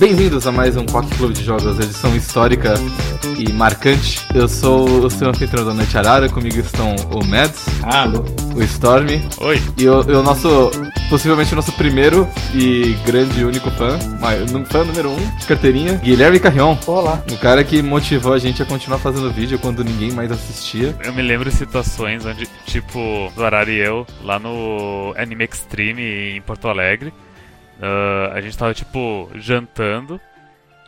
Bem-vindos a mais um POC Clube de Jogos, edição histórica e marcante. Eu sou o seu anfitrião da Noite Arara, comigo estão o Mads, Alô. o Storm Oi. e o, e o nosso, possivelmente o nosso primeiro e grande e único fã, mas- no- fã número um, de carteirinha, Guilherme Carrion. Olá. O cara que motivou a gente a continuar fazendo vídeo quando ninguém mais assistia. Eu me lembro de situações onde, tipo, Arara e eu, lá no Anime Extreme em Porto Alegre, ah, a gente tava, tipo, jantando.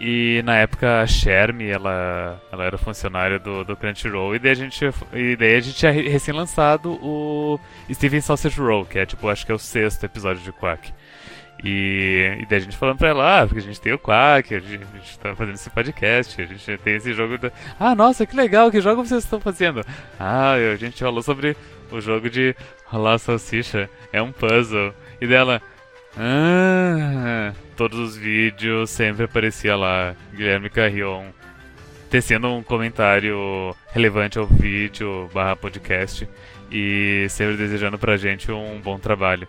E na época a Shermie, ela, ela era funcionária do, do Crunchyroll, e daí a gente, e daí a gente tinha re- recém-lançado o Steven Sausage Roll, que é tipo, acho que é o sexto episódio de Quack. E, e daí a gente falando pra ela, ah, porque a gente tem o Quack, a gente, a gente tá fazendo esse podcast, a gente tem esse jogo. Da... Ah, nossa, que legal, que jogo vocês estão fazendo? Ah, a gente falou sobre o jogo de rolar salsicha, é um puzzle. E dela, ah, todos os vídeos sempre aparecia lá, Guilherme Carrion tecendo um comentário relevante ao vídeo barra podcast e sempre desejando pra gente um bom trabalho.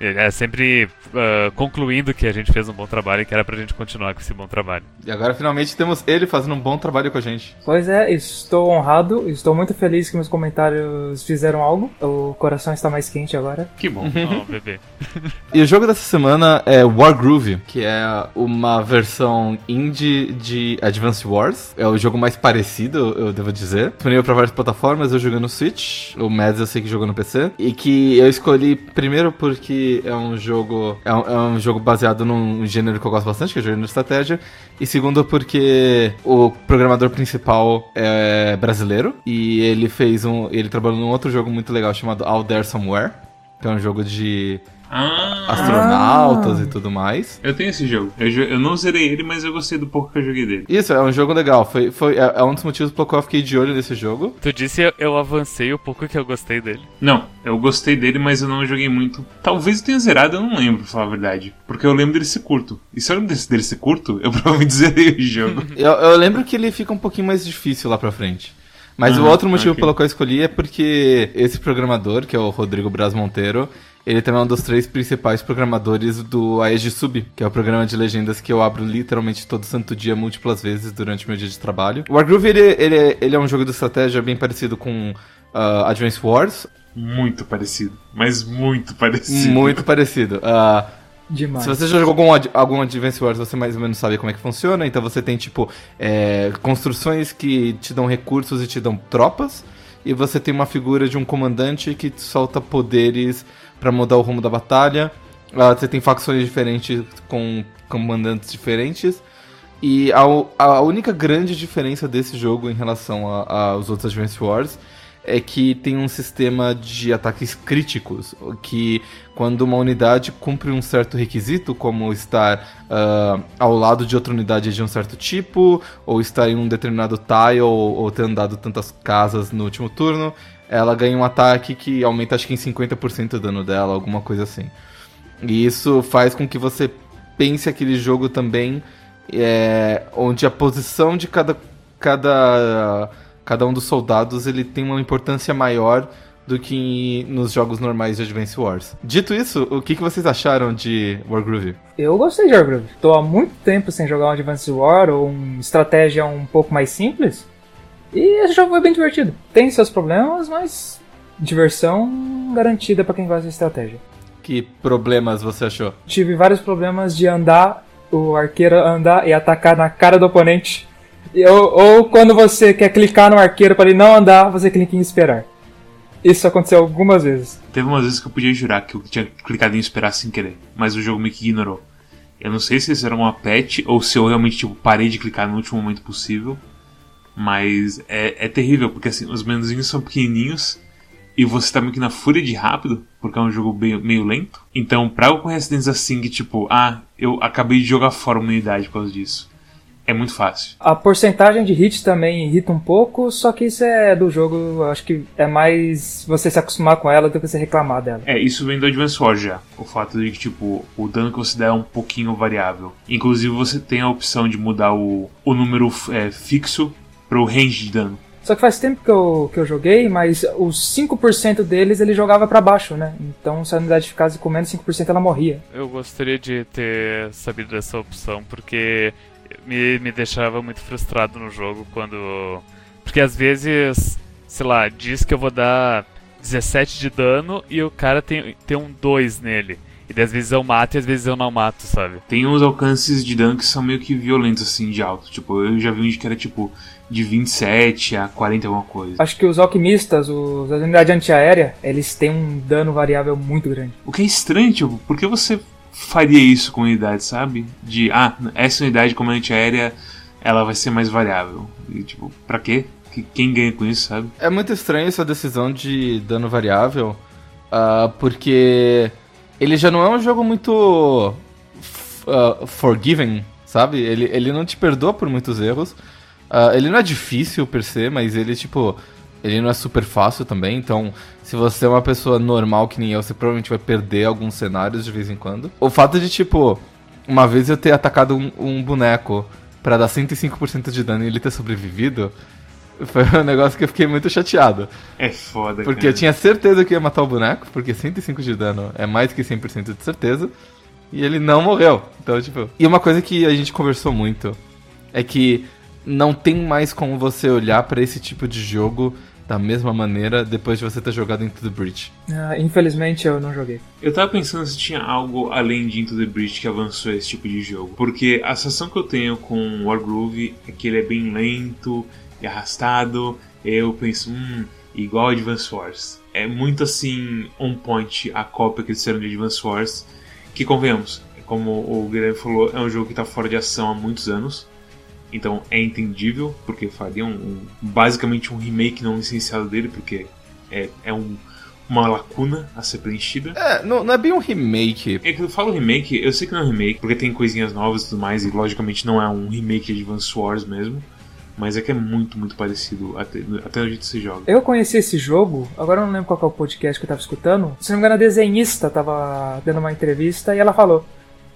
É sempre ah, concluindo que a gente fez um bom trabalho e que era pra gente continuar com esse bom trabalho. E agora finalmente temos ele fazendo um bom trabalho com a gente. Pois é, estou honrado, estou muito feliz que meus comentários fizeram algo. O coração está mais quente agora. Que bom. Oh, bebê. E o jogo dessa semana é Wargroove, que é uma versão indie de Advance Wars. É o jogo mais parecido, eu devo dizer. Disponível para várias plataformas, eu joguei no Switch. O Mads eu sei que jogou no PC. E que eu escolhi primeiro porque é um jogo. É um, é um jogo baseado num gênero que eu gosto bastante, que é o gênero de estratégia. E segundo porque o programador principal é brasileiro. E ele fez um. Ele trabalhou num outro jogo muito legal chamado Out There Somewhere. Que é um jogo de Ah, astronautas e tudo mais. eu tenho esse jogo. Eu, eu não zerei ele, mas eu gostei do pouco que eu joguei dele. Isso, é um jogo legal. Foi, foi, é, é um dos motivos pelo qual eu fiquei de olho nesse jogo. Tu disse eu, eu avancei o pouco que eu gostei dele. Não, eu gostei dele, mas eu não joguei muito. Talvez eu tenha zerado, eu não lembro, pra falar a verdade. Porque eu lembro dele ser curto. E se eu lembro desse- dele ser curto, eu provavelmente zerei o jogo. Eu, eu lembro que ele fica um pouquinho mais difícil lá pra frente. Mas o Aham, outro motivo ok. pelo qual eu escolhi é porque esse programador, que é o Rodrigo Braz Monteiro, ele também é um dos três principais programadores do Aegis Sub, que é o programa de legendas que eu abro literalmente todo santo dia, múltiplas vezes durante o meu dia de trabalho. O Wargroove, ele, ele, é- ele é um jogo de estratégia bem parecido com ah, Advance Wars, muito parecido. Mas muito parecido. muito parecido. Ah, Demais. Se você já jogou algum, algum Advance Wars, você mais ou menos sabe como é que funciona. Então você tem, tipo, é, construções que te dão recursos e te dão tropas. E você tem uma figura de um comandante que solta poderes pra mudar o rumo da batalha. Ah, você tem facções diferentes com comandantes diferentes. E a, a única grande diferença desse jogo em relação aos outros Advance Wars é que tem um sistema de ataques críticos, que quando uma unidade cumpre um certo requisito, como estar ah, ao lado de outra unidade de um certo tipo, ou estar em um determinado tile, ou, ou ter andado tantas casas no último turno, ela ganha um ataque que aumenta acho que em 50% o dano dela, alguma coisa assim. E isso faz com que você pense aquele jogo também é, onde a posição de cada, cada, cada um dos soldados ele tem uma importância maior do que nos jogos normais de Advance Wars. Dito isso, o que, que vocês acharam de Wargroove? Eu gostei de Wargroove. Tô há muito tempo sem jogar um Advance War ou uma estratégia um pouco mais simples. E esse jogo foi bem divertido. Tem seus problemas, mas diversão garantida pra quem gosta de estratégia. Que problemas você achou? Tive vários problemas de andar, o arqueiro andar e atacar na cara do oponente. Ou, ou quando você quer clicar no arqueiro para ele não andar, você clica em esperar. Isso aconteceu algumas vezes. Teve umas vezes que eu podia jurar que eu tinha clicado em esperar sem querer, mas o jogo meio que ignorou. Eu não sei se isso era uma patch ou se eu realmente tipo, parei de clicar no último momento possível. Mas é, é terrível, porque assim, os menuzinhos são pequenininhos e você tá meio que na fúria de rápido, porque é um jogo meio, meio lento. Então, pra ocorrer acidentes assim, que tipo, ah, eu acabei de jogar fora uma unidade por causa disso, é muito fácil. A porcentagem de hit também irrita um pouco, só que isso é do jogo, eu acho que é mais você se acostumar com ela do que você reclamar dela. É, isso vem do Advance Wars já. O fato de que, tipo, o dano que você dá é um pouquinho variável. Inclusive, você tem a opção de mudar o, o número é, fixo pro range de dano. Só que faz tempo que eu, que eu joguei, mas os 5% deles ele jogava para baixo, né? Então se a unidade ficasse com menos 5% ela morria. Eu gostaria de ter sabido dessa opção, porque me, me deixava muito frustrado no jogo quando. Porque às vezes, sei lá, diz que eu vou dar 17 de dano e o cara tem, tem um 2 nele. E às vezes eu mato e às vezes eu não mato, sabe? Tem uns alcances de dano que são meio que violentos, assim, de alto. Tipo, eu já vi um que era tipo de 27 a 40 alguma coisa. Acho que os alquimistas, os, as unidades antiaérea, eles têm um dano variável muito grande. O que é estranho, tipo, por que você faria isso com unidade, sabe? De, ah, essa unidade como antiaérea, ela vai ser mais variável. E, tipo, pra quê? Quem ganha com isso, sabe? É muito estranho essa decisão de dano variável, uh, porque ele já não é um jogo muito uh, forgiving, sabe? Ele, ele não te perdoa por muitos erros. Uh, ele não é difícil per se, mas ele, tipo, ele não é super fácil também. Então, se você é uma pessoa normal que nem eu, você provavelmente vai perder alguns cenários de vez em quando. O fato de, tipo, uma vez eu ter atacado um, um boneco para dar 105% de dano e ele ter sobrevivido. Foi um negócio que eu fiquei muito chateado. É foda, Porque cara. eu tinha certeza que ia matar o boneco, porque 105 de dano é mais que 100% de certeza. E ele não morreu. Então, tipo. E uma coisa que a gente conversou muito é que não tem mais como você olhar para esse tipo de jogo da mesma maneira depois de você ter jogado Into the Breach. Ah, infelizmente eu não joguei. Eu tava pensando se tinha algo além de Into the Breach que avançou esse tipo de jogo. Porque a sensação que eu tenho com Wargroove é que ele é bem lento e arrastado. Eu penso, hum, igual Advance Wars. É muito assim, on point a cópia que eles fizeram de Advance Wars. Que convenhamos, como o Guilherme falou, é um jogo que tá fora de ação há muitos anos. Então é entendível, porque faria um, um, basicamente um remake não licenciado dele, porque é, é um, uma lacuna a ser preenchida. É, não, não, é bem um remake. É que eu falo remake, eu sei que não é um remake, porque tem coisinhas novas e tudo mais, e logicamente não é um remake de Advance Wars mesmo. Mas é que é muito, muito parecido até, até no jeito que se joga. Eu conheci esse jogo, agora eu não lembro qual é o podcast que eu tava escutando. Se não me engano, a desenhista tava dando uma entrevista e ela falou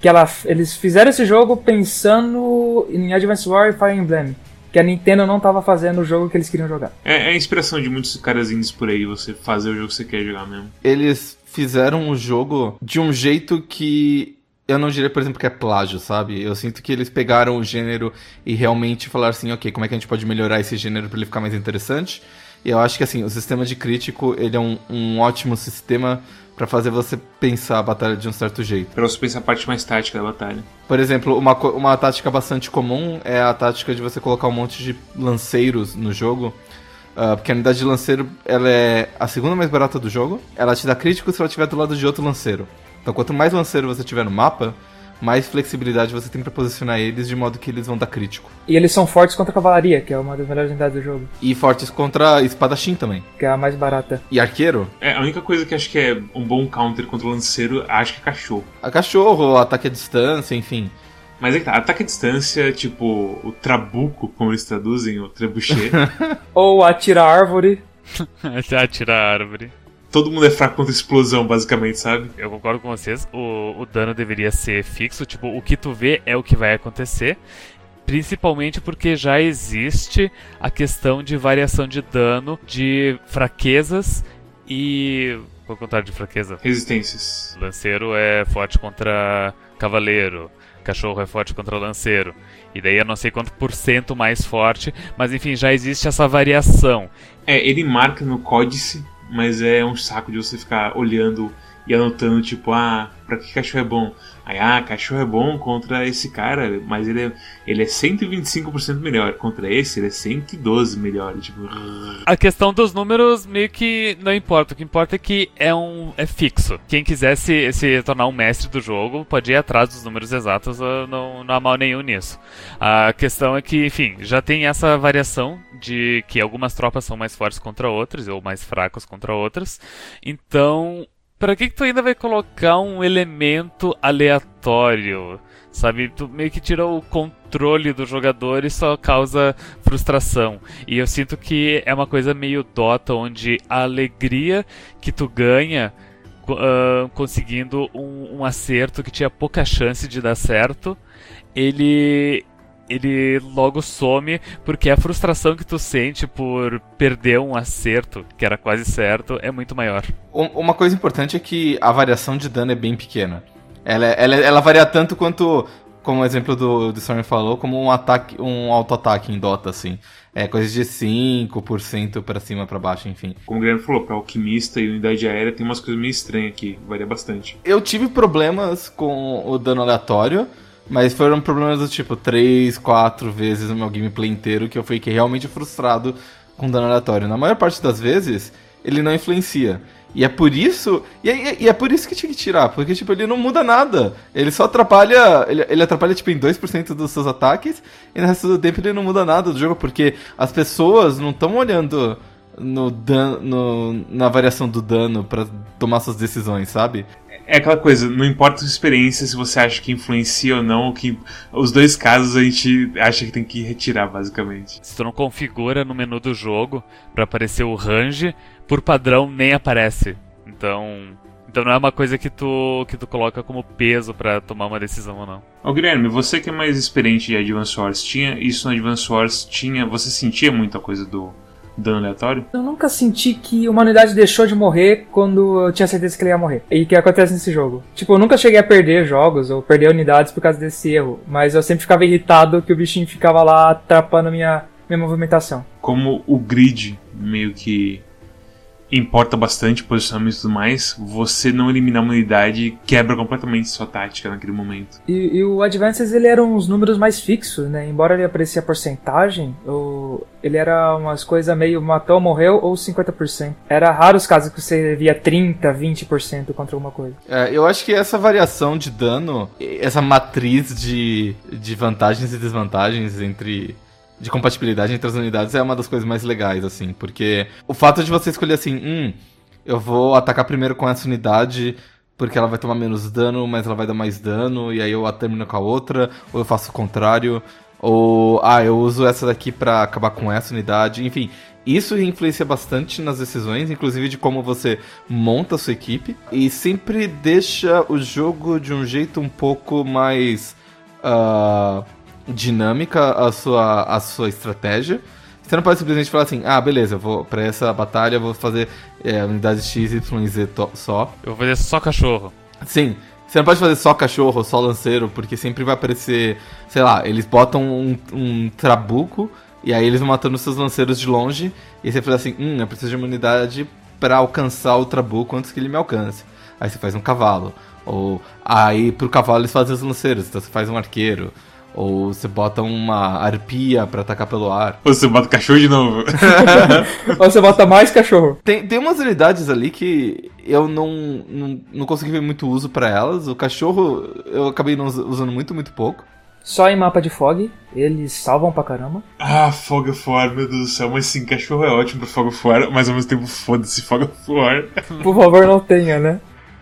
que ela, eles fizeram esse jogo pensando em Advance War e Fire Emblem. Que a Nintendo não estava fazendo o jogo que eles queriam jogar. É, é, a inspiração de muitos caras indies por aí, você fazer o jogo que você quer jogar mesmo. Eles fizeram o jogo de um jeito que eu não diria, por exemplo, que é plágio, sabe? Eu sinto que eles pegaram o gênero e realmente falaram assim, ok, como é que a gente pode melhorar esse gênero para ele ficar mais interessante? E eu acho que assim, o sistema de crítico, ele é um, um ótimo sistema para fazer você pensar a batalha de um certo jeito. Pra você pensar a parte mais tática da batalha. Por exemplo, uma, uma tática bastante comum é a tática de você colocar um monte de lanceiros no jogo. Uh, porque a unidade de lanceiro ela é a segunda mais barata do jogo. Ela te dá crítico se ela estiver do lado de outro lanceiro. Então, quanto mais lanceiro você tiver no mapa, mais flexibilidade você tem para posicionar eles de modo que eles vão dar crítico. E eles são fortes contra a cavalaria, que é uma das melhores unidades do jogo. E fortes contra espadachim também. Que é a mais barata. E arqueiro? É, a única coisa que acho que é um bom counter contra o lanceiro, acho que é cachorro. A cachorro, ataque à distância, enfim. Mas é que tá, ataque à distância, tipo, o trabuco, como eles traduzem, o trebuchet. Ou atira árvore. atira árvore todo mundo é fraco contra explosão, basicamente, sabe? Eu concordo com vocês. O, o dano deveria ser fixo. Tipo, o que tu vê é o que vai acontecer. Principalmente porque já existe a questão de variação de dano de fraquezas e. Qual é o contrário de fraqueza? Resistências. Lanceiro é forte contra cavaleiro. Cachorro é forte contra lanceiro. E daí eu não sei quanto por cento mais forte. Mas enfim, já existe essa variação. É, ele marca no códice mas é um saco de você ficar olhando e anotando, tipo, ah, pra que cachorro é bom? Aí, ah, cachorro é bom contra esse cara, mas ele é, ele é 125% melhor. Contra esse, ele é 112 melhor. Tipo... A questão dos números meio que não importa. O que importa é que é um é fixo. Quem quiser se, se tornar um mestre do jogo pode ir atrás dos números exatos, não, não há mal nenhum nisso. A questão é que, enfim, já tem essa variação de que algumas tropas são mais fortes contra outras ou mais fracas contra outras. Então, Pra que, que tu ainda vai colocar um elemento aleatório? Sabe, tu meio que tira o controle do jogador e só causa frustração. E eu sinto que é uma coisa meio Dota, onde a alegria que tu ganha uh, conseguindo um, um acerto que tinha pouca chance de dar certo, ele ele logo some porque a frustração que tu sente por perder um acerto, que era quase certo, é muito maior. Uma coisa importante é que a variação de dano é bem pequena. Ela, ela, ela varia tanto quanto, como o exemplo do, do Storm falou, como um ataque, um auto-ataque em Dota, assim. É coisa de 5% para cima, para baixo, enfim. Como o Guilherme falou, para alquimista e unidade aérea tem umas coisas meio estranhas aqui, varia bastante. Eu tive problemas com o dano aleatório, mas foram problemas do tipo 3, 4 vezes no meu gameplay inteiro que eu fiquei realmente frustrado com dano aleatório. Na maior parte das vezes, ele não influencia. E é por isso. E é, e é, por isso que tinha que tirar, porque tipo, ele não muda nada. Ele só atrapalha. Ele, ele atrapalha tipo, em 2% dos seus ataques, e no resto do tempo ele não muda nada do jogo, porque as pessoas não estão olhando no, dan no na variação do dano para tomar suas decisões, sabe? É aquela coisa, não importa a sua experiência, se você acha que influencia ou não, que os dois casos a gente acha que tem que retirar, basicamente. Se tu não configura no menu do jogo para aparecer o range, por padrão nem aparece. Então, então não é uma coisa que tu que tu coloca como peso para tomar uma decisão ou não. Ô Guilherme, você que é mais experiente em Advance Wars, tinha isso no Advance Wars, tinha, você sentia muita coisa do dano aleatório? Eu nunca senti que uma unidade deixou de morrer quando eu tinha certeza que ele ia morrer. E que acontece nesse jogo. Tipo, eu nunca cheguei a perder jogos ou perder unidades por causa desse erro. Mas eu sempre ficava irritado que o bichinho ficava lá atrapando minha, minha movimentação. Como o grid meio que importa bastante posicionamento e tudo mais, você não eliminar uma unidade quebra completamente sua tática naquele momento. E, e o Advances ele era uns números mais fixos, né? Embora ele aparecia porcentagem, o, ele era umas coisas meio matou, morreu ou 50%. Era raro os casos que você via 30, 20% contra alguma coisa. É, eu acho que essa variação de dano, essa matriz de, de vantagens e desvantagens entre de compatibilidade entre as unidades é uma das coisas mais legais, assim, porque o fato de você escolher assim, hum, eu vou atacar primeiro com essa unidade porque ela vai tomar menos dano, mas ela vai dar mais dano, e aí eu termino com a outra, ou eu faço o contrário, ou ah, eu uso essa daqui para acabar com essa unidade, enfim. Isso influencia bastante nas decisões, inclusive de como você monta a sua equipe, e sempre deixa o jogo de um jeito um pouco mais. Uh, dinâmica a sua, a sua estratégia. Você não pode simplesmente falar assim, ah, beleza, eu vou para essa batalha eu vou fazer é, unidades X, Y e Z só. Eu vou fazer só cachorro. Sim, você não pode fazer só cachorro, só lanceiro, porque sempre vai aparecer, sei lá, eles botam um, um trabuco e aí eles vão matando seus lanceiros de longe e você fala assim, hum, eu preciso de uma unidade para alcançar o trabuco antes que ele me alcance. Aí você faz um cavalo. Ou aí pro cavalo eles fazem os lanceiros, então você faz um arqueiro. Ou você bota uma arpia para atacar pelo ar. Ou você bota cachorro de novo. Ou você bota mais cachorro. Tem, tem umas unidades ali que eu não, não, não consegui ver muito uso para elas. O cachorro eu acabei não usando muito, muito pouco. Só em mapa de fog, eles salvam pra caramba. Ah, Fog of War, meu Deus do céu. Mas sim, cachorro é ótimo pro Fog of War, mas ao mesmo tempo foda-se Fog of War. Por favor, não tenha, né?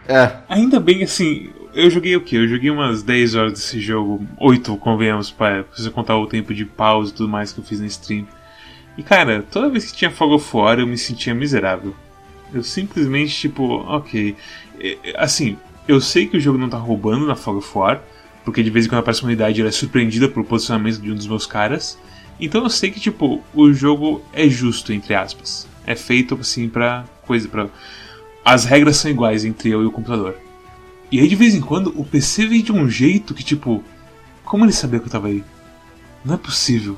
É. Ainda bem, assim, eu joguei o que? Eu joguei umas 10 horas desse jogo, 8, convenhamos, para você contar o tempo de pausa e tudo mais que eu fiz na stream. E cara, toda vez que tinha Fog of War eu me sentia miserável. Eu simplesmente, tipo, ok. Assim, eu sei que o jogo não tá roubando na Fog of War, porque de vez em quando aparece uma unidade ela é surpreendida pelo posicionamento de um dos meus caras. Então eu sei que, tipo, o jogo é justo, entre aspas. É feito, assim, pra coisa, pra. As regras são iguais entre eu e o computador. E aí de vez em quando o PC vem de um jeito que tipo. Como ele sabia que eu tava aí? Não é possível.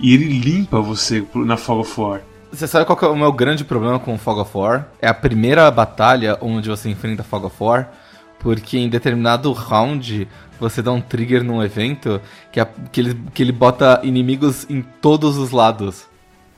E ele limpa você na Fog of War. Você sabe qual é o meu grande problema com Fog of War? É a primeira batalha onde você enfrenta Fog of War, porque em determinado round você dá um trigger num evento que, é, que, ele, que ele bota inimigos em todos os lados.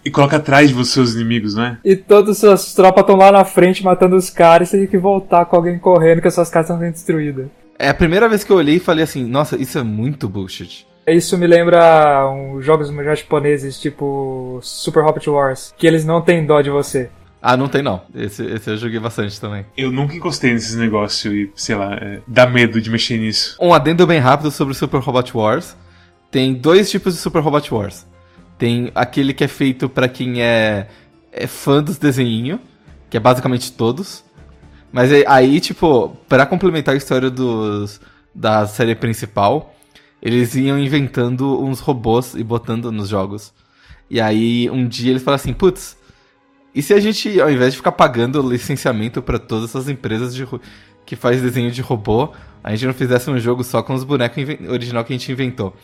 E coloca atrás de você os inimigos, né? E todas as suas tropas estão lá na frente matando os caras e você tem que voltar com alguém correndo que as suas casas estão sendo destruídas. É a primeira vez que eu olhei e falei assim, nossa, isso é muito bullshit. Isso me lembra um, jogos japoneses tipo Super Hobbit Wars, que eles não têm dó de você. Ah, não tem não. Esse, esse eu joguei bastante também. Eu nunca encostei nesses negócios e, sei lá, é, dá medo de mexer nisso. Um adendo bem rápido sobre Super Robot Wars. Tem dois tipos de Super Robot Wars. Tem aquele que é feito para quem é, é fã dos desenhinhos, que é basicamente todos. Mas aí, tipo, para complementar a história dos, da série principal, eles iam inventando uns robôs e botando nos jogos. E aí um dia eles falaram assim, putz, e se a gente, ao invés de ficar pagando licenciamento para todas essas empresas de, que faz desenho de robô, a gente não fizesse um jogo só com os bonecos original que a gente inventou.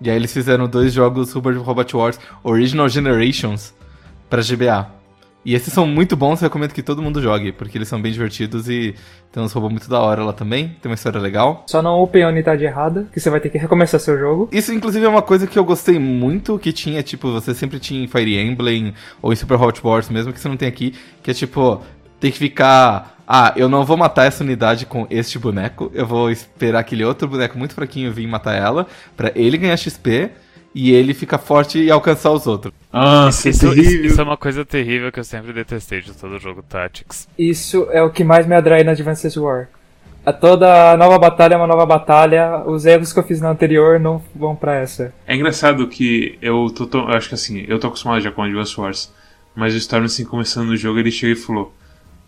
E aí eles fizeram dois jogos Super Robot Wars Original Generations para GBA. E esses são muito bons, recomendo que todo mundo jogue, porque eles são bem divertidos e tem uns robôs muito da hora lá também, tem uma história legal. Só não upem a unidade errada, que você vai ter que recomeçar seu jogo. Isso, inclusive, é uma coisa que eu gostei muito, que tinha, tipo, você sempre tinha em Fire Emblem ou em Super Hot Wars, mesmo que você não tem aqui, que é tipo, tem que ficar ah, eu não vou matar essa unidade com este boneco, eu vou esperar aquele outro boneco muito fraquinho vir matar ela, para ele ganhar XP e ele fica forte e alcançar os outros. Ah, isso, isso, isso, é uma coisa terrível que eu sempre detestei de todo jogo Tactics. Isso é o que mais me atrai na Advanced War. A toda nova batalha é uma nova batalha, os erros que eu fiz na anterior não vão para essa. É engraçado que eu tô, tô, acho que assim, eu tô acostumado já com Advanced Wars, mas o Storm assim começando no jogo, ele chega e falou: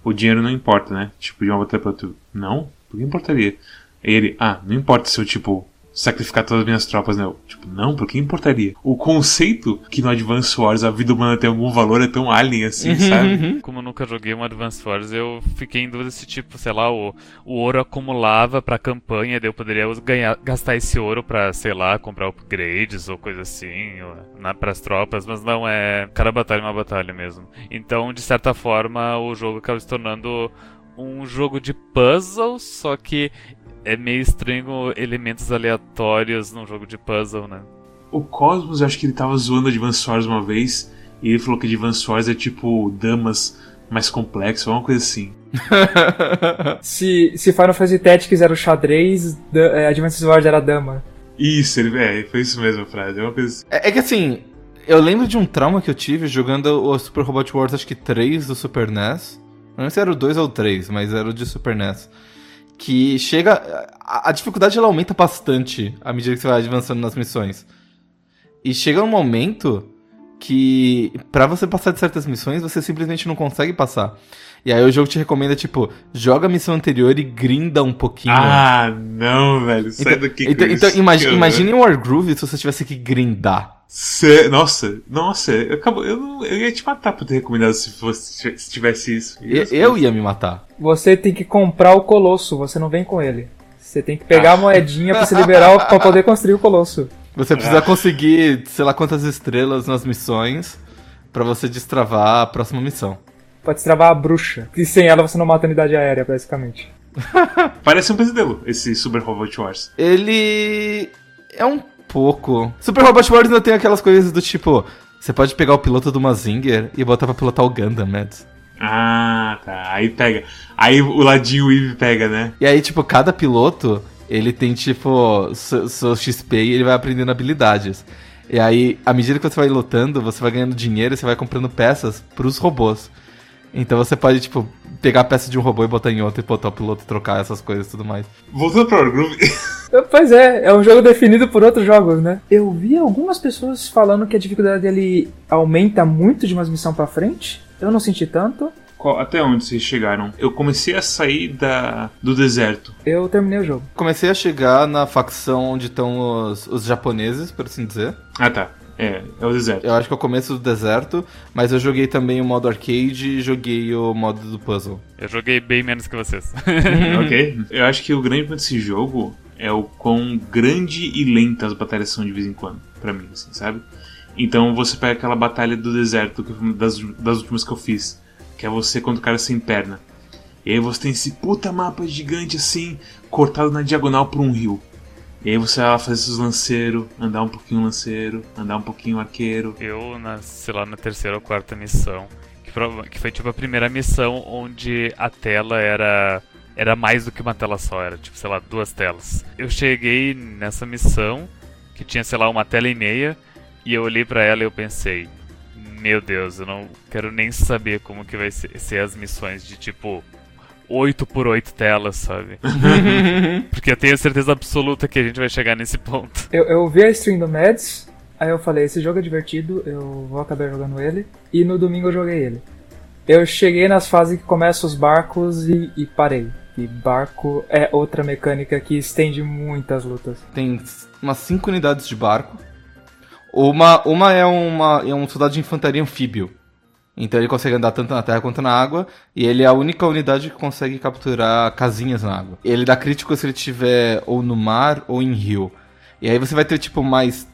"O dinheiro não importa, né? Tipo, de uma batalha para outra". Não? Por que importaria? Ele: "Ah, não importa se eu tipo sacrificar todas as minhas tropas, né? Eu, tipo, não, por que importaria? O conceito que no Advance Wars a vida humana tem algum valor é tão alien assim, uhum, sabe? Uhum. Como eu nunca joguei um Advance Wars, eu fiquei em dúvida se, tipo, sei lá, o, o ouro acumulava pra campanha, daí eu poderia ganhar, gastar esse ouro pra, sei lá, comprar upgrades ou coisa assim, ou, na, pras tropas, mas não é. Cada batalha é uma batalha mesmo. Então, de certa forma, o jogo acaba se tornando um jogo de puzzle, só que é meio estranho elementos aleatórios num jogo de puzzle, né? O Cosmos, acho que ele tava zoando Advance Wars uma vez, e ele falou que Advance Wars é tipo damas mais complexo, alguma coisa assim. se, se Final Fantasy Tactics era o xadrez, é, Advance Wars era a dama. Isso, ele, é, foi isso mesmo a frase. É, uma coisa... Assim. é, é que assim, eu lembro de um trauma que eu tive jogando o Super Robot Wars, acho que 3 do Super NES. Não sei se era o 2 ou o 3, mas era o de Super NES que chega. A, a, dificuldade ela aumenta bastante à medida que você vai avançando nas missões. E chega um momento que para você passar de certas missões, você simplesmente não consegue passar. E aí o jogo te recomenda, tipo, joga a missão anterior e grinda um pouquinho. Ah, não, velho. Sai então, daqui então, então imagine, imagine um Wargroove se você tivesse que grindar. Cê, nossa, nossa, eu, acabo, eu, não, eu ia te matar por ter recomendado se, fosse, se tivesse isso. Eu, eu ia me matar. Você tem que comprar o colosso, você não vem com ele. Você tem que pegar ah. a moedinha pra se liberar pra poder construir o colosso. Você precisa ah. conseguir, sei lá quantas estrelas nas missões para você destravar a próxima missão. Pode destravar a bruxa. E sem ela você não mata a unidade aérea, basicamente. Parece um pesadelo, esse Super Robot Wars. Ele é um pouco. Super Robot Wars ainda tem aquelas coisas do tipo: você pode pegar o piloto do Mazinger e botar pra pilotar o Gundam, Mads. Ah, tá. Aí pega. Aí o ladinho Eve pega, né? E aí, tipo, cada piloto, ele tem, tipo, seu, seu XP e ele vai aprendendo habilidades. E aí, à medida que você vai lutando, você vai ganhando dinheiro e você vai comprando peças pros robôs. Então você pode, tipo, pegar a peça de um robô e botar em outro e botar o piloto trocar essas coisas e tudo mais. Voltando pro Wargroove. pois é, é um jogo definido por outros jogos, né? Eu vi algumas pessoas falando que a dificuldade dele aumenta muito de uma missão para frente. Eu não senti tanto. Qual, até onde vocês chegaram? Eu comecei a sair da, do deserto. Eu terminei o jogo. Comecei a chegar na facção onde estão os, os japoneses, por assim dizer. Ah, tá. É, é o deserto. Eu acho que é o começo do deserto, mas eu joguei também o modo arcade e joguei o modo do puzzle. Eu joguei bem menos que vocês. ok. Eu acho que o grande ponto desse jogo é o quão grande e lenta as batalhas são de vez em quando, para mim, assim, sabe? Então você pega aquela batalha do deserto, que das, das últimas que eu fiz, que é você contra o cara sem perna. E aí você tem esse puta mapa gigante assim, cortado na diagonal por um rio. E aí você lá fazer seus lanceiros, andar um pouquinho lanceiro, andar um pouquinho arqueiro. Eu, na, sei lá, na terceira ou quarta missão, que, que foi tipo a primeira missão onde a tela era era mais do que uma tela só, era tipo, sei lá, duas telas. Eu cheguei nessa missão, que tinha, sei lá, uma tela e meia, e eu olhei para ela e eu pensei, meu Deus, eu não quero nem saber como que vai ser, ser as missões de tipo 8 por 8 telas, sabe? Porque eu tenho certeza absoluta que a gente vai chegar nesse ponto. Eu, eu vi a stream do Mads, aí eu falei, esse jogo é divertido, eu vou acabar jogando ele. E no domingo eu joguei ele. Eu cheguei nas fases que começam os barcos e, e parei. que barco é outra mecânica que estende muitas lutas. Tem umas 5 unidades de barco. Uma, uma, é, uma é um soldado de infantaria anfíbio. Então ele consegue andar tanto na terra quanto na água. E ele é a única unidade que consegue capturar casinhas na água. Ele dá crítico se ele estiver ou no mar ou em rio. E aí você vai ter, tipo, mais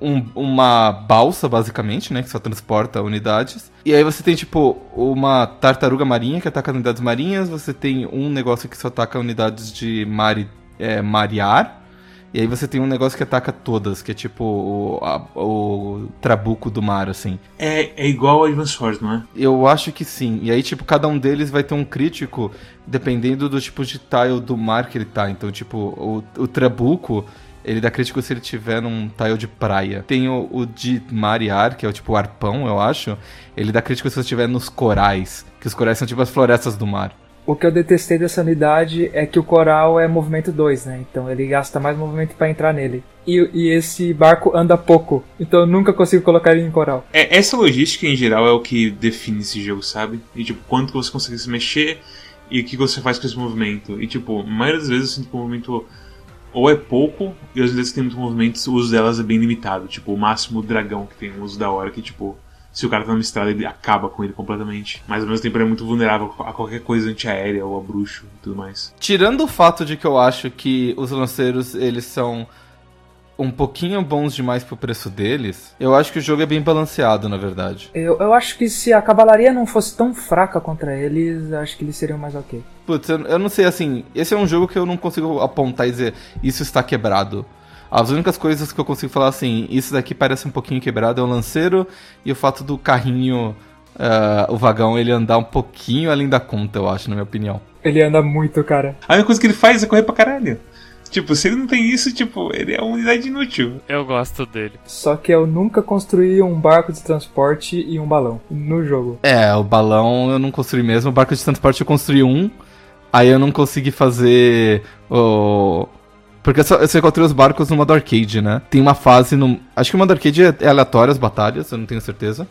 um, uma balsa, basicamente, né? Que só transporta unidades. E aí você tem, tipo, uma tartaruga marinha que ataca unidades marinhas. Você tem um negócio que só ataca unidades de mar, é, marear. E aí você tem um negócio que ataca todas, que é tipo o, a, o trabuco do mar, assim. É, é igual ao Advance Wars, não é? Eu acho que sim. E aí, tipo, cada um deles vai ter um crítico dependendo do tipo de tile do mar que ele tá. Então, tipo, o, o trabuco ele dá crítico se ele tiver num tile de praia. Tem o, o de marear, que é o tipo arpão, eu acho. Ele dá crítico se você estiver nos corais. Que os corais são tipo as florestas do mar. O que eu detestei dessa unidade é que o coral é movimento 2, né? Então ele gasta mais movimento para entrar nele. E, e, esse barco anda pouco, então eu nunca consigo colocar ele em coral. É, essa logística em geral é o que define esse jogo, sabe? E tipo, quanto você consegue se mexer e o que você faz com esse movimento. E tipo, a maioria das vezes eu sinto que o movimento ou é pouco, e às vezes tem muitos movimentos, o uso delas é bem limitado. Tipo, o máximo dragão que tem o uso da hora, que tipo, se o cara tá numa estrada, ele acaba com ele completamente. Mas ao mesmo tempo ele é muito vulnerável a qualquer coisa antiaérea ou a bruxo e tudo mais. Tirando o fato de que eu acho que os lanceiros, eles são um pouquinho bons demais pro preço deles, eu acho que o jogo é bem balanceado, na verdade. Eu, eu acho que se a cavalaria não fosse tão fraca contra eles, acho que eles seriam mais ok. Putz, eu, eu não sei, assim, esse é um jogo que eu não consigo apontar e dizer, isso está quebrado. As únicas coisas que eu consigo falar assim, isso daqui parece um pouquinho quebrado é o lanceiro e o fato do carrinho, uh, o vagão, ele andar um pouquinho além da conta, eu acho, na minha opinião. Ele anda muito, cara. A única coisa que ele faz é correr pra caralho. Tipo, se ele não tem isso, tipo, ele é uma unidade inútil. Eu gosto dele. Só que eu nunca construí um barco de transporte e um balão no jogo. É, o balão eu não construí mesmo, o barco de transporte eu construí um, aí eu não consegui fazer o... Porque só encontrei os barcos no modo arcade, né? Tem uma fase no... Acho que o modo arcade é, é aleatório as batalhas, eu não tenho certeza.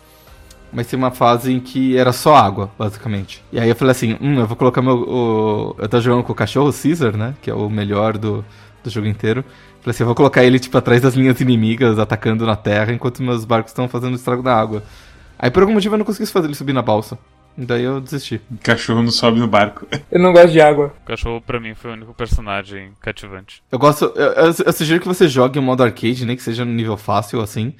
Mas tem uma fase em que era só água, basicamente. E aí eu falei assim, hum, eu vou colocar meu. O... Eu tô jogando com o cachorro Caesar, né? Que é o melhor do, do jogo inteiro. Falei assim, eu vou colocar ele, tipo, atrás das linhas inimigas, atacando na terra, enquanto meus barcos estão fazendo estrago na água. Aí por algum motivo eu não consegui fazer ele subir na balsa. Daí eu desisti. O cachorro não sobe no barco. Eu não gosto de água. O cachorro, pra mim, foi o único personagem cativante. Eu gosto. Eu, eu, eu sugiro que você jogue em modo arcade, nem que seja no nível fácil, assim.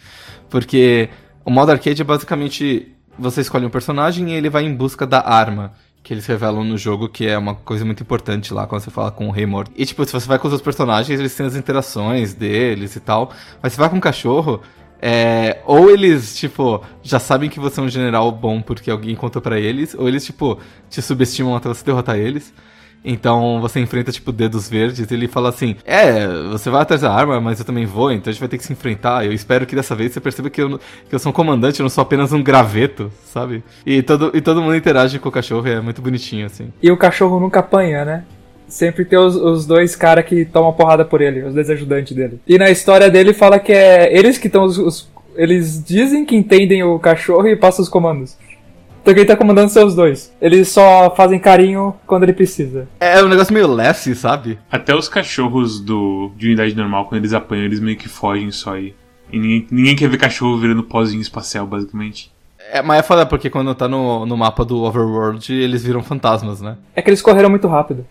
Porque o modo arcade é basicamente você escolhe um personagem e ele vai em busca da arma que eles revelam no jogo, que é uma coisa muito importante lá quando você fala com o Rei Morto. E tipo, se você vai com os outros personagens, eles têm as interações deles e tal. Mas se vai com um cachorro, é, ou eles, tipo, já sabem que você é um general bom porque alguém contou para eles, ou eles, tipo, te subestimam até você derrotar eles. Então você enfrenta, tipo, dedos verdes e ele fala assim: É, você vai atrás da arma, mas eu também vou, então a gente vai ter que se enfrentar. Eu espero que dessa vez você perceba que eu, que eu sou um comandante, eu não sou apenas um graveto, sabe? E todo, e todo mundo interage com o cachorro, é muito bonitinho, assim. E o cachorro nunca apanha, né? Sempre tem os, os dois caras que tomam porrada por ele, os dois ajudantes dele. E na história dele fala que é eles que estão os, os eles dizem que entendem o cachorro e passam os comandos. Então quem tá comandando são os dois. Eles só fazem carinho quando ele precisa. É um negócio meio Lassie, sabe? Até os cachorros do, de unidade normal, quando eles apanham, eles meio que fogem só aí. E ninguém, ninguém quer ver cachorro virando pozinho espacial, basicamente. É, mas é foda porque quando tá no, no mapa do Overworld, eles viram fantasmas, né? É que eles correram muito rápido.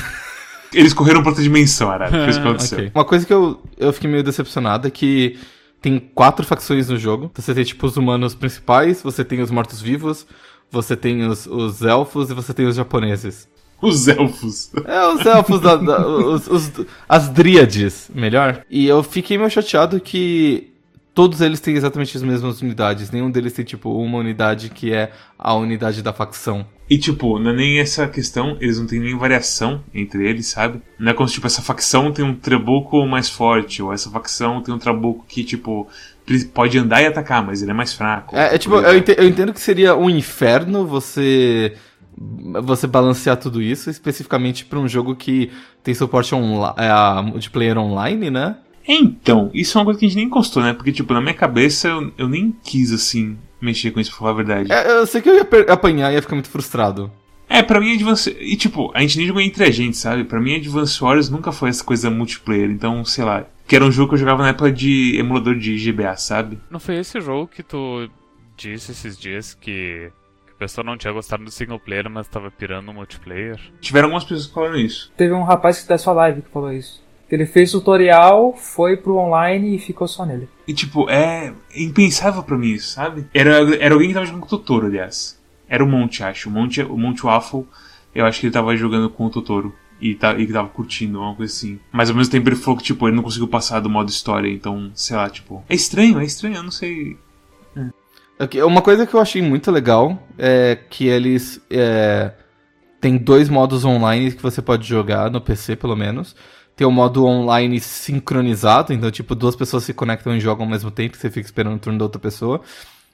eles correram pra outra dimensão, Arara. Foi isso que aconteceu. okay. Uma coisa que eu, eu fiquei meio decepcionado é que tem quatro facções no jogo. Você tem, tipo, os humanos principais, você tem os mortos-vivos, você tem os, os elfos e você tem os japoneses. Os elfos. É, os elfos, da, da, os, os, as dríades, melhor. E eu fiquei meio chateado que todos eles têm exatamente as mesmas unidades. Nenhum deles tem, tipo, uma unidade que é a unidade da facção. E, tipo, não é nem essa questão, eles não têm nem variação entre eles, sabe? Não é como se, tipo, essa facção tem um trabuco mais forte, ou essa facção tem um trabuco que, tipo, pode andar e atacar, mas ele é mais fraco. É, é tipo, eu entendo, eu entendo que seria um inferno você você balancear tudo isso, especificamente para um jogo que tem suporte é, multiplayer online, né? Então, isso é uma coisa que a gente nem encostou, né? Porque, tipo, na minha cabeça eu, eu nem quis, assim, mexer com isso, pra falar a verdade. É, eu sei que eu ia apanhar e ia ficar muito frustrado. É, pra mim Advance. E tipo, a gente nem jogou entre a gente, sabe? Pra mim Advance Wars nunca foi essa coisa multiplayer. Então, sei lá. Que era um jogo que eu jogava na época de emulador de GBA, sabe? Não foi esse jogo que tu disse esses dias que, que o pessoal não tinha gostado do single player, mas tava pirando no multiplayer? Tiveram algumas pessoas que falaram isso. Teve um rapaz que da sua live que falou isso. Ele fez tutorial, foi pro online e ficou só nele. E tipo, é impensável pra mim isso, sabe? Era, era alguém que tava jogando com o Totoro, aliás. Era o Monte, acho. O Monte, o Monte Waffle, eu acho que ele tava jogando com o Totoro. E, tá, e tava curtindo, uma coisa assim. Mas ao mesmo tempo ele falou que, tipo, ele não conseguiu passar do modo história, então, sei lá, tipo. É estranho, é estranho, eu não sei. Ok, Uma coisa que eu achei muito legal é que eles. É, tem dois modos online que você pode jogar no PC, pelo menos. Tem o modo online sincronizado, então, tipo, duas pessoas se conectam e jogam ao mesmo tempo, você fica esperando o turno da outra pessoa.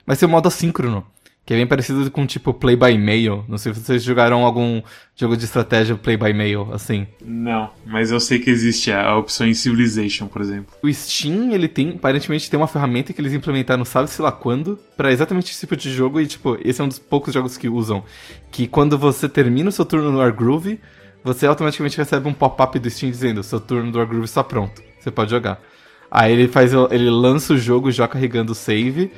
Mas tem o modo assíncrono, que é bem parecido com, tipo, play by mail. Não sei se vocês jogaram algum jogo de estratégia play by mail, assim. Não, mas eu sei que existe a, opção em Civilization, por exemplo. O Steam, ele tem, aparentemente, tem uma ferramenta que eles implementaram, sabe-se lá quando, pra exatamente esse tipo de jogo, e, tipo, esse é um dos poucos jogos que usam. Que quando você termina o seu turno no Wargroove, você automaticamente recebe um pop-up do Steam dizendo, seu turno do Wargroove está pronto, você pode jogar. Aí ele faz, ele lança o jogo já carregando o save,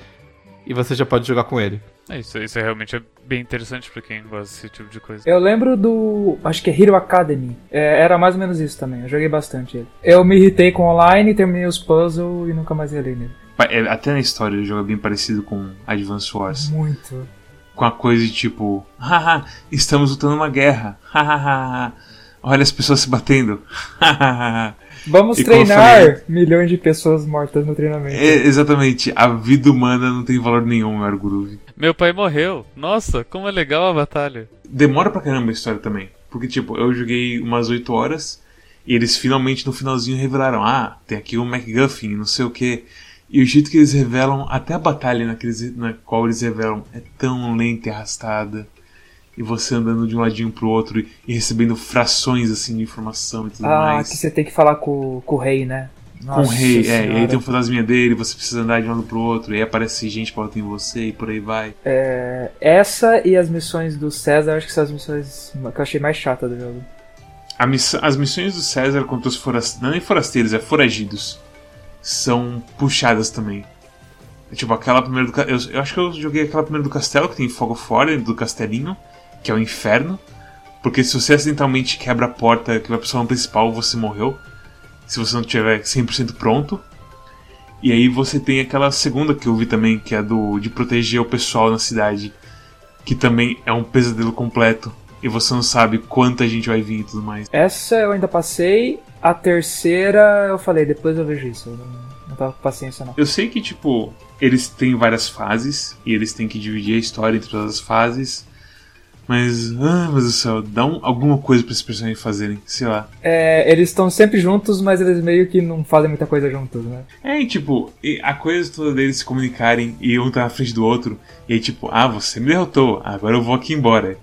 e você já pode jogar com ele. É, isso, isso é realmente bem interessante pra quem gosta desse tipo de coisa. Eu lembro do. Acho que é Hero Academy. É, era mais ou menos isso também. Eu joguei bastante ele. Eu me irritei com online, terminei os puzzles e nunca mais relei nele. É, Até na história o jogo é bem parecido com Advance Wars. Muito. Com a coisa de tipo, haha, estamos lutando uma guerra. Hahaha. Olha as pessoas se batendo. Hahaha. Vamos E treinar falei- milhões de pessoas mortas no treinamento. É, exatamente, a vida humana não tem valor nenhum, meu Groove. Meu pai morreu. Nossa, como é legal a batalha. Demora pra caramba a história também. Porque, tipo, eu joguei umas 8 horas e eles finalmente no finalzinho revelaram: ah, tem aqui o MacGuffin, não sei o que. E o jeito que eles revelam, até a batalha naqueles, na qual eles revelam, é tão lenta e arrastada. E você andando de um ladinho pro outro e, e recebendo frações assim de informação e tudo Ah, mais. que você tem que falar com, com o rei, né? Com Nossa o rei, é, e Senhora. aí tem um fantasminha dele, você precisa andar de um lado pro outro, e aí aparece gente pra bater em você e por aí vai. É, essa e as missões do César, acho que são as missões que eu achei mais chatas do jogo. Miss- as missões do César contra os forasteiros, não é forasteiros, é foragidos, são puxadas também. É tipo, aquela primeira do eu, eu acho que eu joguei aquela primeira do castelo, que tem fogo fora, do castelinho, que é o inferno. Porque se você acidentalmente quebra a porta que vai pro salão principal, você morreu. Se você não tiver 100% pronto. E aí você tem aquela segunda que eu vi também, que é do de proteger o pessoal na cidade. Que também é um pesadelo completo. E você não sabe quanta gente vai vir e tudo mais. Essa eu ainda passei, a terceira eu falei, depois eu vejo isso. Eu não, não tava com paciência não. Eu sei que, tipo, eles têm várias fases e eles têm que dividir a história entre todas as fases. Mas, ah, meu Deus do céu, dá um- alguma coisa pra esses personagens fazerem, sei lá. É, eles estão sempre juntos, mas eles meio que não fazem muita coisa juntos, né? É, e, tipo, e a coisa toda deles se comunicarem e um tá na frente do outro. E aí, tipo, ah, você me derrotou, agora eu vou aqui embora.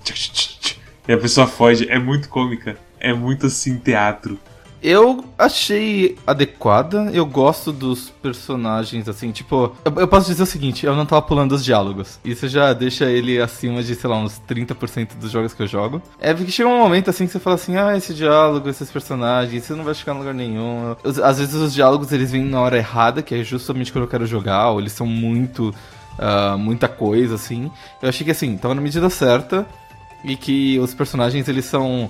E a pessoa foge. É muito cômica. É muito assim, teatro. Eu achei adequada, eu gosto dos personagens, assim, tipo. Eu, eu posso dizer o seguinte, eu não tava pulando os diálogos. Isso já deixa ele acima de, sei lá, uns 30% dos jogos que eu jogo. É porque chega um momento assim que você fala assim, ah, esse diálogo, esses personagens, você não vai chegar em lugar nenhum. Às vezes os diálogos eles vêm na hora errada, que é justamente quando eu quero jogar, ou eles são muito. ah, muita coisa, assim. Eu achei que assim, tava na medida certa e que os personagens eles são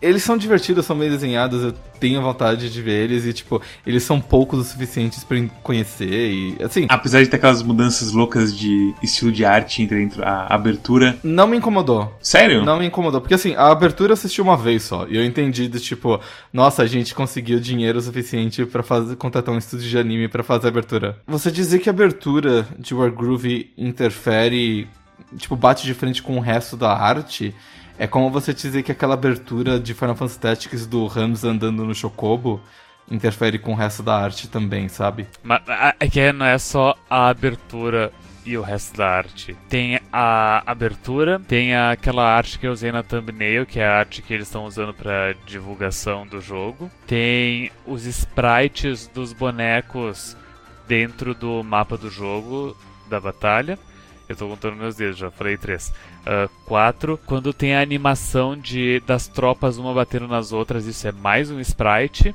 eles são divertidos, são bem desenhados, eu tenho vontade de ver eles e tipo, eles são poucos o suficientes pra eu conhecer e assim, Apesar de ter aquelas mudanças loucas de estilo de arte entre, a abertura. não me incomodou. Sério? Não me incomodou, porque assim, a abertura eu assisti uma vez só, e eu entendi do tipo, nossa, a gente conseguiu dinheiro suficiente pra fazer contratar um estúdio de anime pra fazer a abertura. Você dizer que a abertura de Wargroove interfere, tipo, bate de frente com o resto da arte, é como você dizer que aquela abertura de Final Fantasy Tactics do Rams andando no Chocobo interfere com o resto da arte também, sabe? Mas é que não é só a abertura e o resto da arte. Tem a abertura, tem aquela arte que eu usei na thumbnail, que é a arte que eles estão usando pra divulgação do jogo. Tem os sprites dos bonecos dentro do mapa do jogo, da batalha. Eu tô contando meus dedos, já falei três. Uh, quatro, quando tem a animação de das tropas uma batendo nas outras, isso é mais um sprite.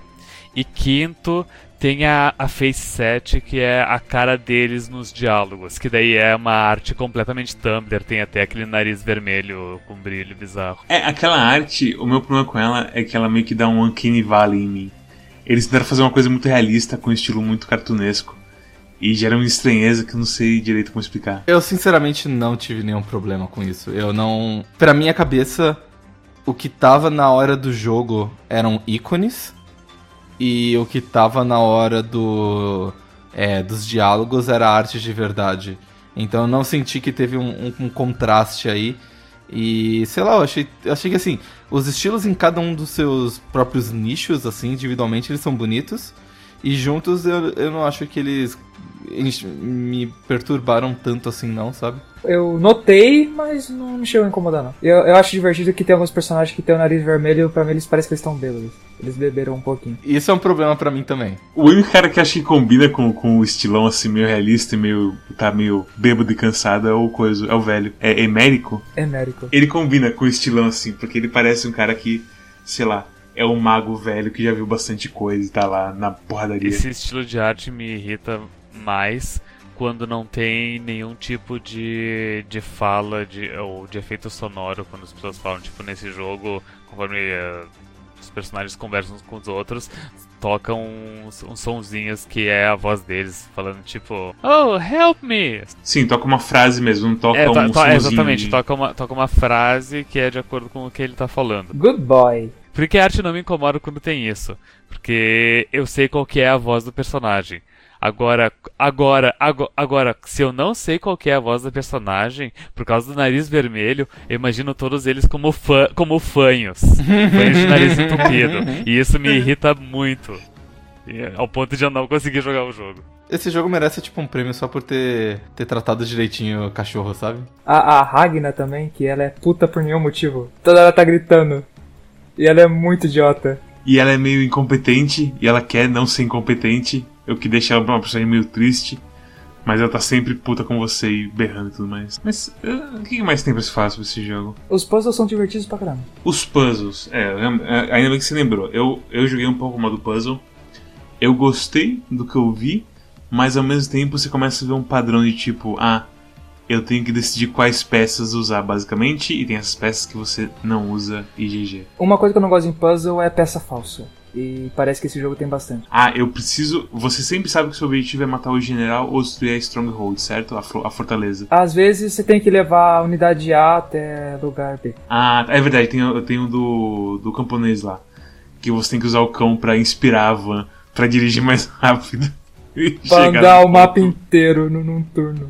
E quinto, tem a, a Face 7, que é a cara deles nos diálogos, que daí é uma arte completamente Tumblr, tem até aquele nariz vermelho com brilho bizarro. É, aquela arte, o meu problema com ela é que ela meio que dá um uncanny valley em mim. Eles tentaram fazer uma coisa muito realista, com um estilo muito cartunesco. E gera uma estranheza que eu não sei direito como explicar. Eu sinceramente não tive nenhum problema com isso. Eu não. Pra minha cabeça, o que tava na hora do jogo eram ícones. E o que tava na hora do. É, dos diálogos era arte de verdade. Então eu não senti que teve um, um, um contraste aí. E sei lá, eu achei, eu achei que assim, os estilos em cada um dos seus próprios nichos, assim, individualmente, eles são bonitos. E juntos eu, eu não acho que eles me perturbaram tanto assim, não, sabe? Eu notei, mas não me chegou a incomodar, não. Eu, eu acho divertido que tem alguns personagens que tem o nariz vermelho e pra mim eles parecem que eles estão bêbados. Eles beberam um pouquinho. Isso é um problema para mim também. O único cara que acho que combina com, com o estilão assim, meio realista e meio. tá meio bêbado e cansado é o coisa, é o velho. É Emérico? Emérico. Ele combina com o estilão assim, porque ele parece um cara que, sei lá, é um mago velho que já viu bastante coisa e tá lá na porradaria. Esse estilo de arte me irrita mais quando não tem nenhum tipo de, de fala de, ou de efeito sonoro quando as pessoas falam, tipo, nesse jogo, conforme uh, os personagens conversam uns com os outros, tocam uns, uns sonzinhos que é a voz deles, falando tipo, Oh, help me! Sim, toca uma frase mesmo, não toca é, um to, to, Exatamente, de... toca, uma, toca uma frase que é de acordo com o que ele tá falando. Good boy. Porque a arte não me incomoda quando tem isso. Porque eu sei qual que é a voz do personagem. Agora, agora, agora, agora, se eu não sei qual é a voz da personagem, por causa do nariz vermelho, eu imagino todos eles como, fã, como fanhos. fanhos de nariz entupido. E isso me irrita muito. Ao ponto de eu não conseguir jogar o jogo. Esse jogo merece tipo um prêmio só por ter, ter tratado direitinho o cachorro, sabe? A, a Ragna também, que ela é puta por nenhum motivo. Toda ela tá gritando. E ela é muito idiota. E ela é meio incompetente, e ela quer não ser incompetente, o que deixa ela uma personagem meio triste. Mas ela tá sempre puta com você e berrando e tudo mais. Mas uh, o que mais tem pra se falar sobre esse jogo? Os puzzles são divertidos pra caramba. Os puzzles, é, é, ainda bem que você lembrou. Eu, eu joguei um pouco mais do puzzle. Eu gostei do que eu vi, mas ao mesmo tempo você começa a ver um padrão de tipo, ah, eu tenho que decidir quais peças usar, basicamente, e tem essas peças que você não usa e GG. Uma coisa que eu não gosto em puzzle é peça falsa. E parece que esse jogo tem bastante. Ah, eu preciso. Você sempre sabe que o seu objetivo é matar o general ou destruir a Stronghold, certo? A, a fortaleza. Às vezes você tem que levar a unidade A até lugar B. Ah, é verdade, tem, eu tenho do, do camponês lá. Que você tem que usar o cão para inspirar a van, pra dirigir mais rápido. Pra andar o mapa inteiro num turno.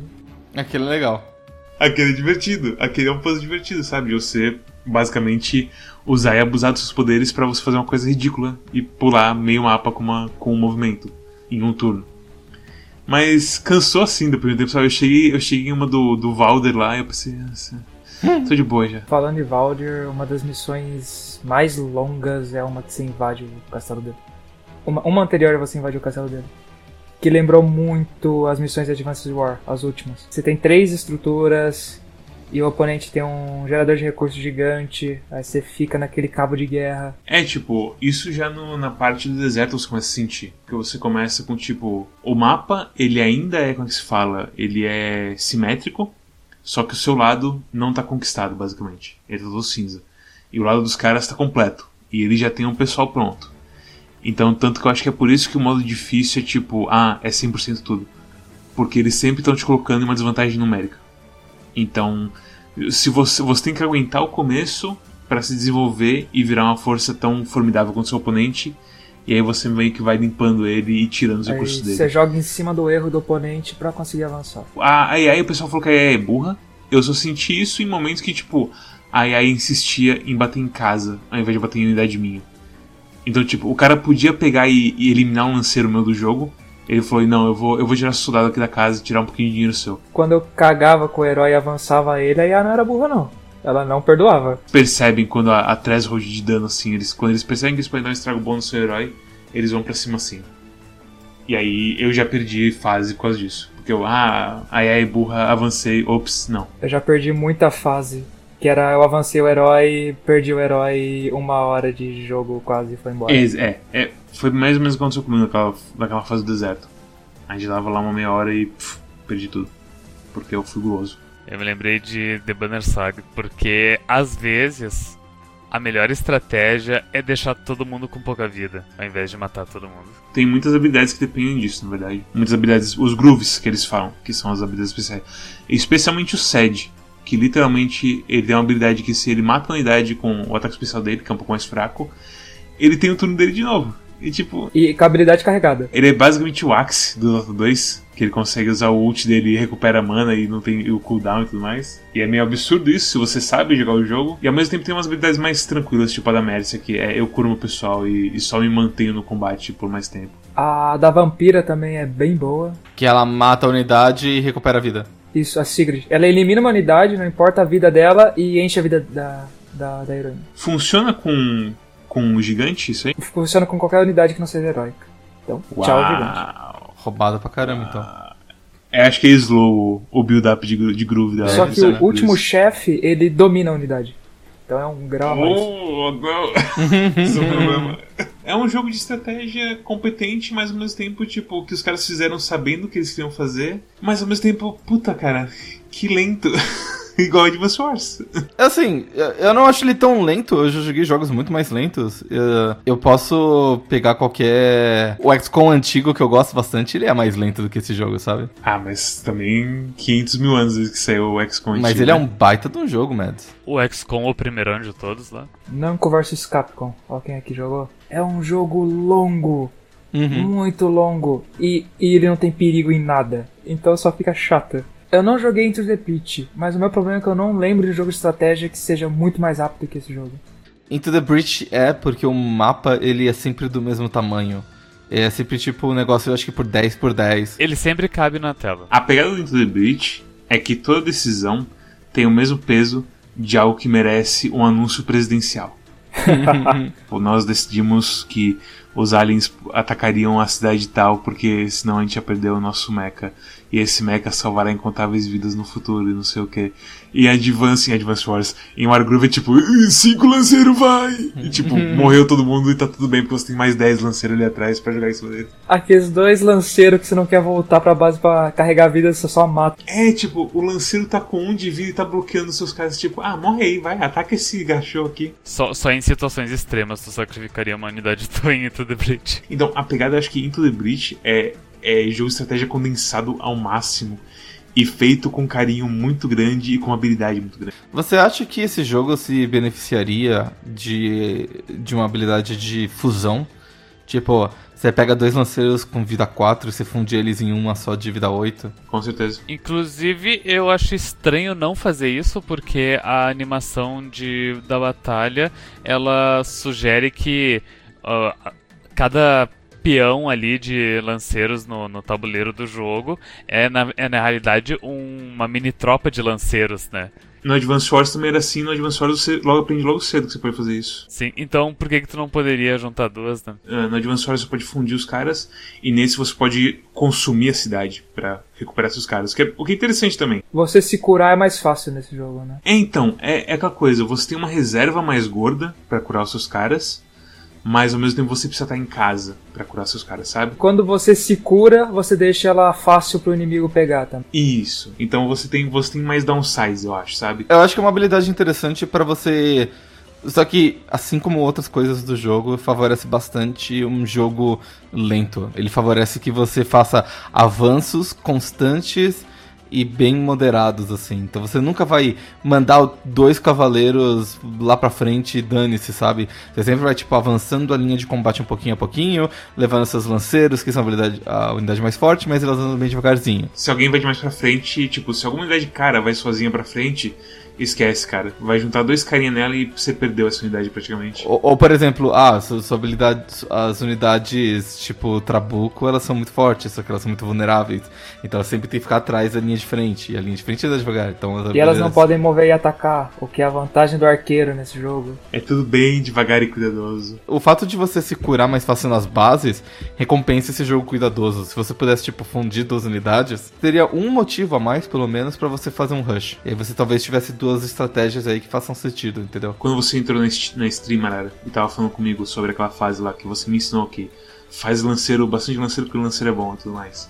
Aquele é legal. Aquele é divertido. Aquele é um puzzle divertido, sabe? Você basicamente usar e abusar dos seus poderes para você fazer uma coisa ridícula e pular meio mapa com, uma, com um movimento em um turno. Mas cansou assim do primeiro tempo, sabe? Eu cheguei, eu cheguei em uma do, do Valder lá e eu pensei, nossa, tô de boa já. Falando de Valder, uma das missões mais longas é uma que você invade o castelo dele. Uma, uma anterior é você invade o castelo dele que lembrou muito as missões de Advanced War, as últimas. Você tem três estruturas e o oponente tem um gerador de recursos gigante, aí você fica naquele cabo de guerra. É, tipo, isso já no, na parte do deserto você começa a sentir. Que você começa com, tipo, o mapa, ele ainda é, como é que se fala, ele é simétrico, só que o seu lado não tá conquistado, basicamente. Ele tá todo cinza. E o lado dos caras tá completo. E ele já tem um pessoal pronto. Então, tanto que eu acho que é por isso que o modo difícil é tipo, ah, é 100% tudo. Porque eles sempre estão te colocando em uma desvantagem numérica. Então, se você, você tem que aguentar o começo para se desenvolver e virar uma força tão formidável quanto seu oponente, e aí você meio que vai limpando ele e tirando os aí recursos dele. Você joga em cima do erro do oponente para conseguir avançar. Ah, aí, aí o pessoal falou que a AI é burra. Eu só senti isso em momentos que, tipo, a AI insistia em bater em casa, ao invés de bater em unidade minha. Então, tipo, o cara podia pegar e, e eliminar um lanceiro meu do jogo. Ele falou, não, eu vou, eu vou tirar soldado aqui da casa e tirar um pouquinho de dinheiro seu. Quando eu cagava com o herói e avançava ele, aí ela não era burra, não. Ela não perdoava. Percebem quando a, a threshold de dano, assim, eles, quando eles percebem que eles podem dar um estrago bom no seu herói, eles vão pra cima assim. E aí eu já perdi fase por causa disso. Porque eu, ah, ai ai, burra, avancei, ops, não. Eu já perdi muita fase. Que era eu avancei o herói, perdi o herói, uma hora de jogo quase foi embora. É, é, é, foi mais ou menos o que aconteceu comigo naquela, naquela fase do deserto. A gente dava lá uma meia hora e pff, perdi tudo. Porque eu fui guloso. Eu me lembrei de The Banner Saga, porque às vezes a melhor estratégia é deixar todo mundo com pouca vida, ao invés de matar todo mundo. Tem muitas habilidades que dependem disso, na verdade. Muitas habilidades, os grooves que eles falam, que são as habilidades especiais. Especialmente o Sed, que literalmente ele tem uma habilidade que se ele mata a unidade com o ataque especial dele, que é um pouco mais fraco, ele tem o turno dele de novo. E tipo. E com a habilidade carregada. Ele é basicamente o Axe do Dota 2, que ele consegue usar o ult dele e recupera mana e não tem o cooldown e tudo mais. E é meio absurdo isso, se você sabe jogar o jogo. E ao mesmo tempo tem umas habilidades mais tranquilas, tipo a da Mercia, que é eu curo meu pessoal e, e só me mantenho no combate por mais tempo. A da Vampira também é bem boa. Que ela mata a unidade e recupera a vida. Isso, a Sigrid. Ela elimina uma unidade, não importa a vida dela, e enche a vida da, da, da heroína. Funciona com, com um gigante isso aí? Funciona com qualquer unidade que não seja heróica. Então, tchau, gigante. Uau! Roubada pra caramba, então. É, acho que é slow o build-up de, de groove dela. Só que o último isso. chefe, ele domina a unidade. Então é um grau a mais. Oh, não. Esse é o problema. É um jogo de estratégia competente, mas ao mesmo tempo, tipo, que os caras fizeram sabendo o que eles queriam fazer, mas ao mesmo tempo, puta cara, que lento. Igual Advance Wars. Assim, eu- eu não acho ele tão lento, eu já joguei jogos muito mais lentos. Eu- Eu posso pegar qualquer. O XCOM antigo que eu gosto bastante, ele é mais lento do que esse jogo, sabe? Ah, mas também 500 mil anos desde que saiu o XCOM Mas antigo, ele é né? um baita de um jogo, Mads. O XCOM, o primeiro de todos lá. Namco vs Capcom. Ó quem aqui jogou. É um jogo longo. Uhum. Muito longo. E, e ele não tem perigo em nada. Então só fica chato. Eu não joguei Into the Pit, mas o meu problema é que eu não lembro de jogo de estratégia que seja muito mais rápido que esse jogo. Into the Breach é porque o mapa ele é sempre do mesmo tamanho. É sempre tipo um negócio, eu acho que por 10 por 10. Ele sempre cabe na tela. A pegada do Into the Breach é que toda decisão tem o mesmo peso de algo que merece um anúncio presidencial. Tipo, Nós decidimos que os aliens atacariam a cidade tal porque senão a gente ia perder o nosso mecha. E esse mecha salvará incontáveis vidas no futuro e não sei o que. E Advance em Advance Wars, em Wargroove é tipo, "Ih, cinco lanceiros vai! E tipo, morreu todo mundo e tá tudo bem porque você tem mais 10 lanceiros ali atrás pra jogar em cima dele. Aqueles dois lanceiros que você não quer voltar pra base pra carregar a vida, você só mata. É, tipo, o lanceiro tá com um de vida e tá bloqueando seus caras, tipo, ah, morre aí, vai, ataca esse gachô aqui. Só, só em situações extremas tu sacrificaria uma unidade tua em Into the Breach. Então, a pegada, eu acho que Into the Breach é, é jogo de estratégia condensado ao máximo e feito com carinho muito grande e com habilidade muito grande. Você acha que esse jogo se beneficiaria de, de uma habilidade de fusão? Tipo, você pega dois lanceiros com vida 4 e você funde eles em uma só de vida 8? Com certeza. Inclusive, eu acho estranho não fazer isso, porque a animação de, da batalha, ela sugere que ah, cada peão ali de lanceiros no, no tabuleiro do jogo é na, é na realidade um- uma mini tropa de lanceiros, né? No Advance Wars também era assim, no Advance Wars você logo aprende logo cedo que você pode fazer isso. Sim, então por que que tu não poderia juntar duas, né? Ah, no Advance Wars você pode fundir os caras e nesse você pode consumir a cidade pra recuperar seus caras, que é- o que é interessante também. Você se curar é mais fácil nesse jogo, né? É, então, é, é aquela coisa, você tem uma reserva mais gorda pra curar os seus caras, mas ao mesmo tempo você precisa estar em casa pra curar seus caras, sabe? Quando você se cura, você deixa ela fácil pro inimigo pegar também. Isso. Então você tem, você tem mais downsides, eu acho, sabe? Eu acho que é uma habilidade interessante pra você. Só que, assim como outras coisas do jogo, favorece bastante um jogo lento. Ele favorece que você faça avanços constantes e bem moderados, assim. Então você nunca vai mandar dois cavaleiros lá pra frente e dane-se, sabe? Você sempre vai, tipo, avançando a linha de combate um pouquinho a pouquinho, levando seus lanceiros, que são a, habilidade- a unidade mais forte, mas elas andam bem devagarzinho. Se alguém vai de mais pra frente, tipo, se alguma unidade de cara vai sozinha pra frente Esquece, cara. Vai juntar dois carinha nela e você perdeu essa unidade praticamente. Ou, ou, por exemplo, ah, sua, sua habilidade, as unidades tipo Trabuco, elas são muito fortes, só que elas são muito vulneráveis. Então elas sempre tem que ficar atrás da linha de frente. E a linha de frente anda devagar. Então, e elas não podem mover e atacar, o que é a vantagem do arqueiro nesse jogo. É tudo bem devagar e cuidadoso. O fato de você se curar mais fácil nas bases recompensa esse jogo cuidadoso. Se você pudesse, tipo, fundir duas unidades, teria um motivo a mais, pelo menos, para você fazer um rush. E aí você talvez tivesse duas duas estratégias aí que façam sentido, entendeu? Quando você entrou na stream, Arara, e tava falando comigo sobre aquela fase lá que você me ensinou que faz lanceiro, bastante lanceiro porque o lanceiro é bom e tudo mais.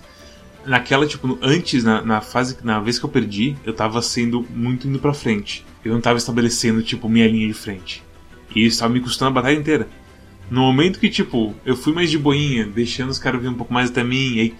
Naquela, tipo, antes, na, na fase, na vez que eu perdi, eu tava sendo muito indo pra frente. Eu não tava estabelecendo, tipo, minha linha de frente. E isso tava me custando a batalha inteira. No momento que, tipo, eu fui mais de boinha, deixando os caras vir um pouco mais até mim, e aí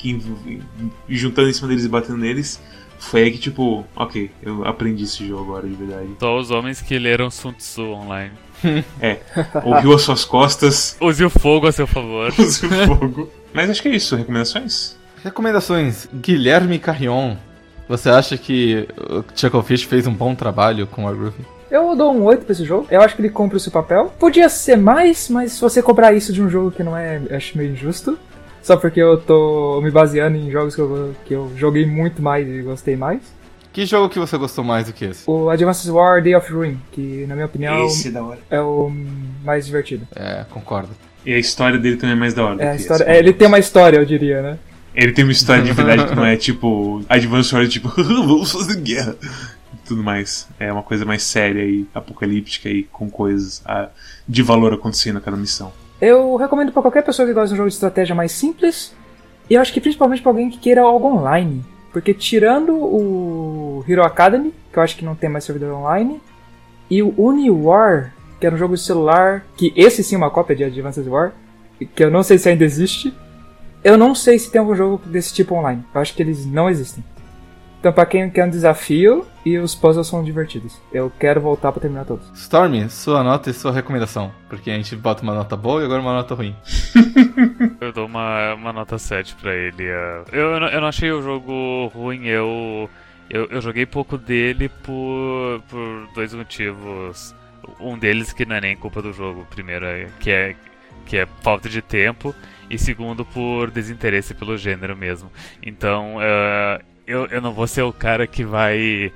juntando em cima deles e batendo neles, foi aí que, tipo, ok, eu aprendi esse jogo agora de verdade. Só os homens que leram Sun Tzu online. é, ouviu as suas costas. Use o fogo a seu favor. Use o fogo. Mas acho que é isso, recomendações? Recomendações. Guilherme Carrion. Você acha que o Chucklefish fez um bom trabalho com a Groovy? Eu dou um 8 pra esse jogo. Eu acho que ele cumpre o seu papel. Podia ser mais, mas se você cobrar isso de um jogo que não é, acho meio injusto. Só porque eu tô me baseando em jogos que eu, que eu joguei muito mais e gostei mais. Que jogo que você gostou mais do que esse? O Advanced War Day of Ruin, que na minha opinião esse é, é o mais divertido. É, concordo. E a história dele também é mais da hora. É, a história, é, ele tem uma história, eu diria, né? Ele tem uma história de verdade que não é tipo Advanced War, tipo, vamos fazer guerra. Tudo mais. É uma coisa mais séria e apocalíptica e com coisas ah, de valor acontecendo a cada missão. Eu recomendo para qualquer pessoa que gosta de um jogo de estratégia mais simples. E eu acho que principalmente para alguém que queira algo online. Porque tirando o Hero Academy, que eu acho que não tem mais servidor online, e o UniWar, que era um jogo de celular, que esse sim é uma cópia de Advanced War, que eu não sei se ainda existe. Eu não sei se tem algum jogo desse tipo online. Eu acho que eles não existem. Então, pra quem quer um desafio, e os puzzles são divertidos. Eu quero voltar pra terminar todos. Storm, sua nota e sua recomendação. Porque a gente bota uma nota boa e agora uma nota ruim. eu dou uma, uma nota 7 pra ele. É. Eu, eu, não, eu não achei o jogo ruim, eu, eu, eu joguei pouco dele por, por dois motivos. Um deles que não é nem culpa do jogo. Primeiro, é, que é, que é falta de tempo. E segundo, por desinteresse pelo gênero mesmo. Então, uh, eu, eu não vou ser o cara que vai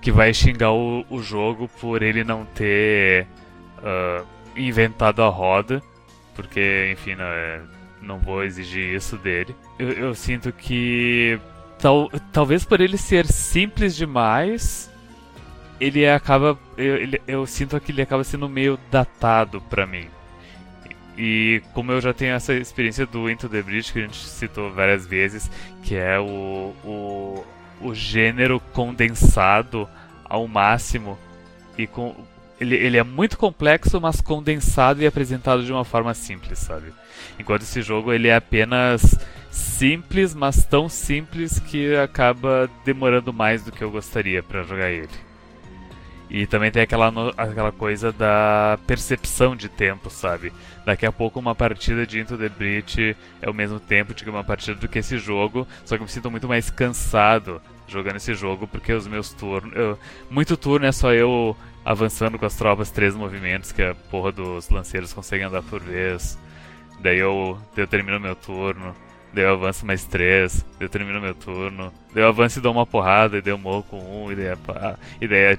que vai xingar o, o jogo por ele não ter uh, inventado a roda, porque enfim não, é, não vou exigir isso dele. Eu, eu sinto que tal, talvez por ele ser simples demais, ele acaba eu, ele, eu sinto que ele acaba sendo meio datado para mim. E como eu já tenho essa experiência do Into the Breach, que a gente citou várias vezes, que é o, o, o gênero condensado ao máximo, e com, ele, ele é muito complexo, mas condensado e apresentado de uma forma simples, sabe? Enquanto esse jogo ele é apenas simples, mas tão simples que acaba demorando mais do que eu gostaria para jogar ele. E também tem aquela, aquela coisa da percepção de tempo, sabe? Daqui a pouco uma partida de Into the Breach é o mesmo tempo de uma partida do que esse jogo, só que eu me sinto muito mais cansado jogando esse jogo, porque os meus turnos... Eu, muito turno é só eu avançando com as tropas três movimentos que a porra dos lanceiros conseguem andar por vez. Daí eu, eu termino meu turno. Daí eu avanço mais três, daí eu termino meu turno. Daí eu avanço e dou uma porrada, e daí eu morro com um, e daí, e daí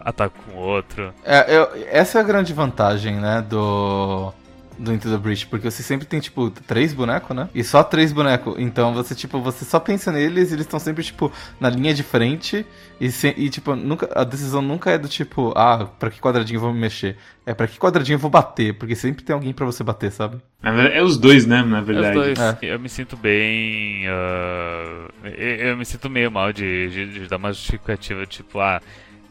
ataco com outro. É, eu, essa é a grande vantagem, né, do do Into the Breach, porque você sempre tem, tipo, três bonecos, né? E só três bonecos. Então você, tipo, você só pensa neles e eles estão sempre, tipo, na linha de frente. E, se, e, tipo, nunca, a decisão nunca é do tipo, ah, pra que quadradinho eu vou me mexer? É pra que quadradinho eu vou bater, porque sempre tem alguém para você bater, sabe? É os dois, né, na verdade. É os dois. É. Eu me sinto bem. Uh, eu, eu, me sinto meio mal de, de, de dar uma justificativa, tipo, ah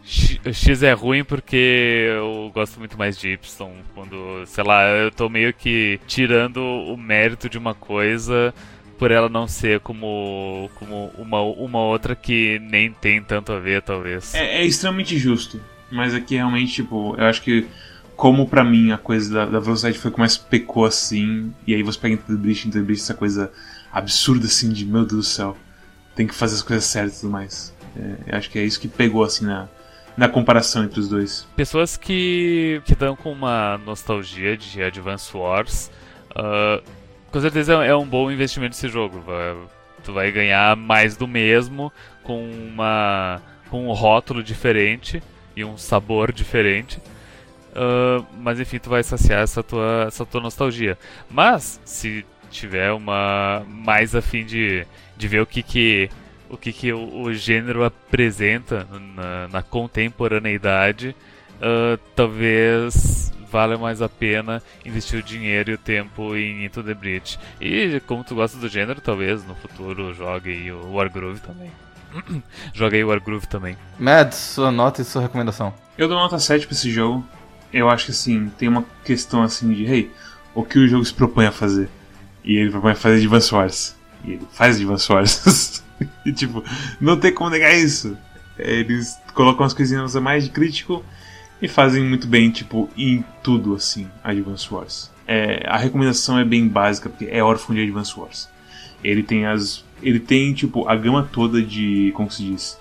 X é ruim porque eu gosto muito mais de Y. Quando, sei lá, eu tô meio que tirando o mérito de uma coisa por ela não ser como, como uma, uma outra que nem tem tanto a ver, talvez. É, é extremamente justo. Mas aqui realmente, tipo, eu acho que como para mim a coisa da, da, velocidade foi o que mais pecou assim, e aí você pega Into the Breach, Into the Breach, essa coisa absurda assim de meu Deus do céu, tem que fazer as coisas certas e tudo mais. É, eu acho que é isso que pegou assim na, na comparação entre os dois. Pessoas que que com uma nostalgia de Advance Wars, uh, com certeza é um bom investimento esse jogo. Tu vai ganhar mais do mesmo com uma com um rótulo diferente e um sabor diferente. Uh, mas enfim, tu vai saciar essa tua, essa tua nostalgia. Mas, se tiver uma mais afim de, de ver o que que o que, que o, o gênero apresenta na, na contemporaneidade, uh, talvez valha mais a pena investir o dinheiro e o tempo em Into the Breach. E como tu gosta do gênero, talvez no futuro jogue o Wargroove também. Joguei o Wargroove também. Mads, sua nota e sua recomendação. Eu dou nota 7 pra esse jogo. Eu acho que assim, tem uma questão assim de, hey, o que o jogo se propõe a fazer? E ele propõe a fazer Advance Wars. E ele faz Advance Wars. e tipo, não tem como negar isso. Eles colocam as coisinhas a mais de crítico e fazem muito bem, tipo, em tudo assim, Advance Wars. É, a recomendação é bem básica, porque é órfão de Advance Wars. Ele tem as. Ele tem, tipo, a gama toda de. Como se diz?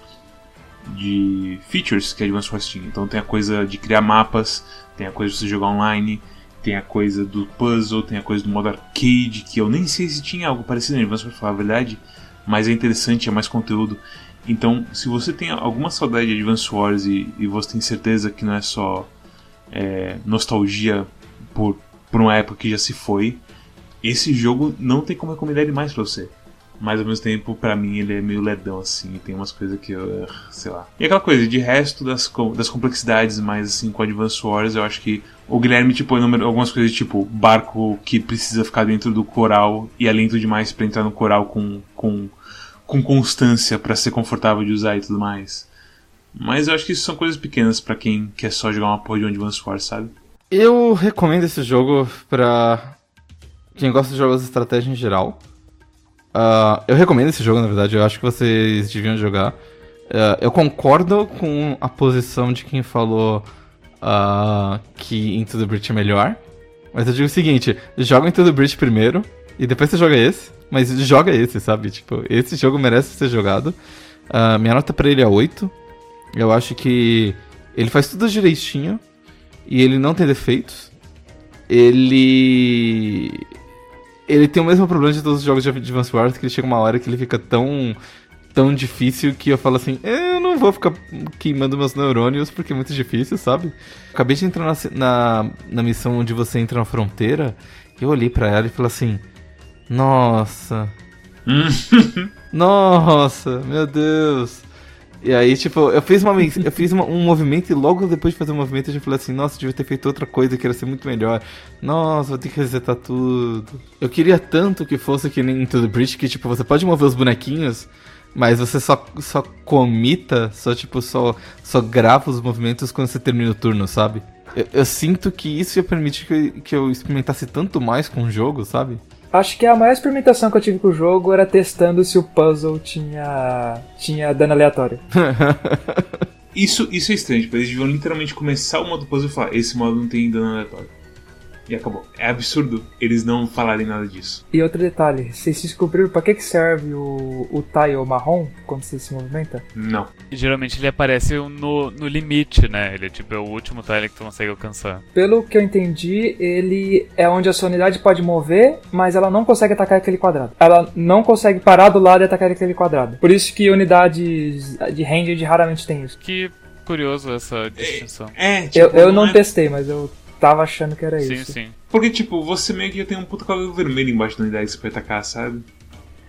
De features que Advance Wars tinha. Então tem a coisa de criar mapas, tem a coisa de você jogar online, tem a coisa do puzzle, tem a coisa do modo arcade, que eu nem sei se tinha algo parecido no Advance Wars, pra falar a verdade, mas é interessante, é mais conteúdo. Então, se você tem alguma saudade de Advance Wars e, e você tem certeza que não é só é, nostalgia por, por uma época que já se foi, esse jogo não tem como recomendar ele mais pra você. Mas ao mesmo tempo, pra mim, ele é meio ledão, assim, tem umas coisas que eu. sei lá. E aquela coisa, de resto das, das complexidades, mais assim, com Advance Wars, eu acho que o Guilherme, tipo, algumas coisas tipo barco que precisa ficar dentro do coral e é lento demais pra entrar no coral com, com, com constância para ser confortável de usar e tudo mais. Mas eu acho que isso são coisas pequenas para quem quer só jogar uma porra de Advance Wars, sabe? Eu recomendo esse jogo pra quem gosta de jogos de estratégia em geral. Uh, eu recomendo esse jogo, na verdade, eu acho que vocês deviam jogar. Uh, eu concordo com a posição de quem falou uh, que Into the Breach é melhor. Mas eu digo o seguinte: joga Into the Breach primeiro e depois você joga esse. Mas joga esse, sabe? Tipo, esse jogo merece ser jogado. minha nota pra ele é 8. Eu acho que ele faz tudo direitinho e ele não tem defeitos. Ele ele tem o mesmo problema de todos os jogos de Advance Wars, que ele chega uma hora que ele fica tão tão difícil que eu falo assim, eu não vou ficar queimando meus neurônios porque é muito difícil, sabe? Acabei de entrar na, na, na missão onde você entra na fronteira, eu olhei para ela e falei assim, nossa, nossa, meu Deus. E aí, tipo, eu fiz, uma, eu fiz uma, um movimento e logo depois de fazer o um movimento eu já falei assim, nossa, devia ter feito outra coisa que ia ser muito melhor. Nossa, vou ter que resetar tudo. Eu queria tanto que fosse que nem Into the Bridge, que tipo, você pode mover os bonequinhos, mas você só, só comita, só tipo, só, só grava os movimentos quando você termina o turno, sabe? Eu, eu sinto que isso ia permitir que, que eu experimentasse tanto mais com o jogo, sabe? Acho que a maior experimentação que eu tive com o jogo era testando se o puzzle tinha, tinha dano aleatório. isso, isso é estranho, tipo, eles deviam literalmente começar o modo puzzle e falar: esse modo não tem dano aleatório. E acabou. É absurdo eles não falarem nada disso. E outro detalhe, vocês descobriram pra que, que serve o, o tile marrom quando você se movimenta? Não. Geralmente ele aparece no, no limite, né? Ele é tipo é o último tile que tu consegue alcançar. Pelo que eu entendi, ele é onde a sua unidade pode mover, mas ela não consegue atacar aquele quadrado. Ela não consegue parar do lado e atacar aquele quadrado. Por isso que unidades de ranged raramente tem isso. Que curioso essa distinção. É, é tipo, eu, eu não, não é... testei, mas eu tava achando que era sim, isso. Sim, sim. Porque, tipo, você meio que tem um puta cabelo vermelho embaixo da unidade que você pode atacar, sabe?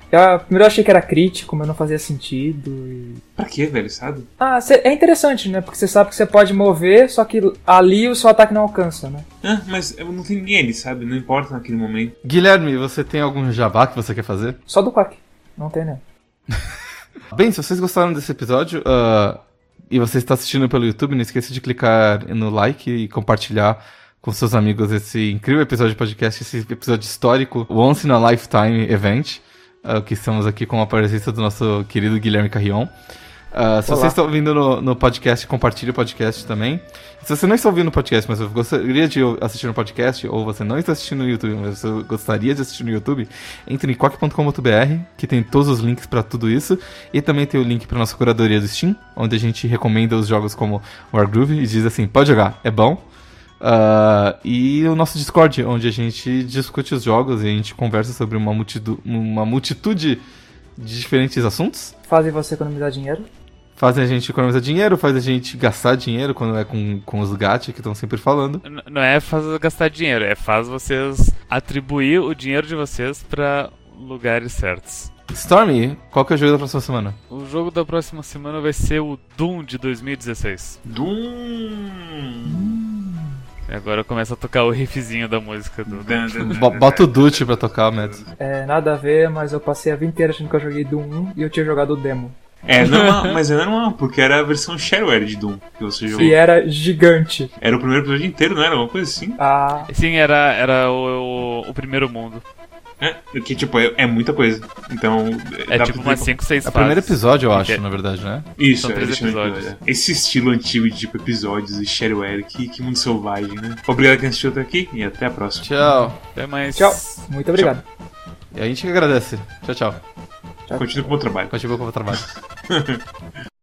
Eu, primeiro eu achei que era crítico, mas não fazia sentido. E... Pra quê, velho, sabe? Ah, cê, é interessante, né? Porque você sabe que você pode mover, só que ali o seu ataque não alcança, né? Ah, mas não tem ninguém ali, sabe? Não importa naquele momento. Guilherme, você tem algum jabá que você quer fazer? Só do Quack. Não tem, né? Bem, se vocês gostaram desse episódio uh, e você está assistindo pelo YouTube, não esqueça de clicar no like e compartilhar com seus amigos esse incrível episódio de podcast, esse episódio histórico, o Once in a Lifetime Event, uh, que estamos aqui com a presença do nosso querido Guilherme Carrion. Uh, se Olá. vocês estão ouvindo no, no podcast, compartilhe o podcast também. Se você não está ouvindo no podcast, mas você gostaria de assistir no podcast, ou você não está assistindo no YouTube, mas você gostaria de assistir no YouTube, entre em quack.com.br, que tem todos os links para tudo isso, e também tem o link para nossa curadoria do Steam, onde a gente recomenda os jogos como Wargroove e diz assim, pode jogar, é bom. Uh, e o nosso Discord, onde a gente discute os jogos e a gente conversa sobre uma, multidu uma multitude de diferentes assuntos. Fazem você economizar dinheiro. Fazem a gente economizar dinheiro, faz a gente gastar dinheiro quando é com, com os gatos que estão sempre falando. Não é faz gastar dinheiro, é faz vocês atribuir o dinheiro de vocês pra lugares certos. Stormy, qual que é o jogo da próxima semana? O jogo da próxima semana vai ser o Doom de 2016. Doom. E agora começa a tocar o riffzinho da música do. Bota o. Dutch pra tocar, Mads. É, nada a ver, mas eu passei a vida inteira achando que eu joguei Doom 1 e eu tinha jogado o demo. É normal, mas é normal, porque era a versão shareware de Doom que você jogou. E era gigante. Era o primeiro episódio inteiro, não era? Alguma coisa assim? Ah, Sim, era, era o, o, o primeiro mundo. É, que tipo, é, é muita coisa. Então. É dá tipo umas ter- 5, 6 É o fases. primeiro episódio, eu acho, Porque- na verdade, né? Isso, São é, três episódios. aqui, olha. Esse estilo antigo de tipo episódios e shareware, que, que mundo selvagem, né? Obrigado quem assistiu até aqui e até a próxima. Tchau. Até mais. tchau. Muito obrigado. E a gente que agradece. Tchau, tchau. Continue com o bom trabalho. Continua com o trabalho.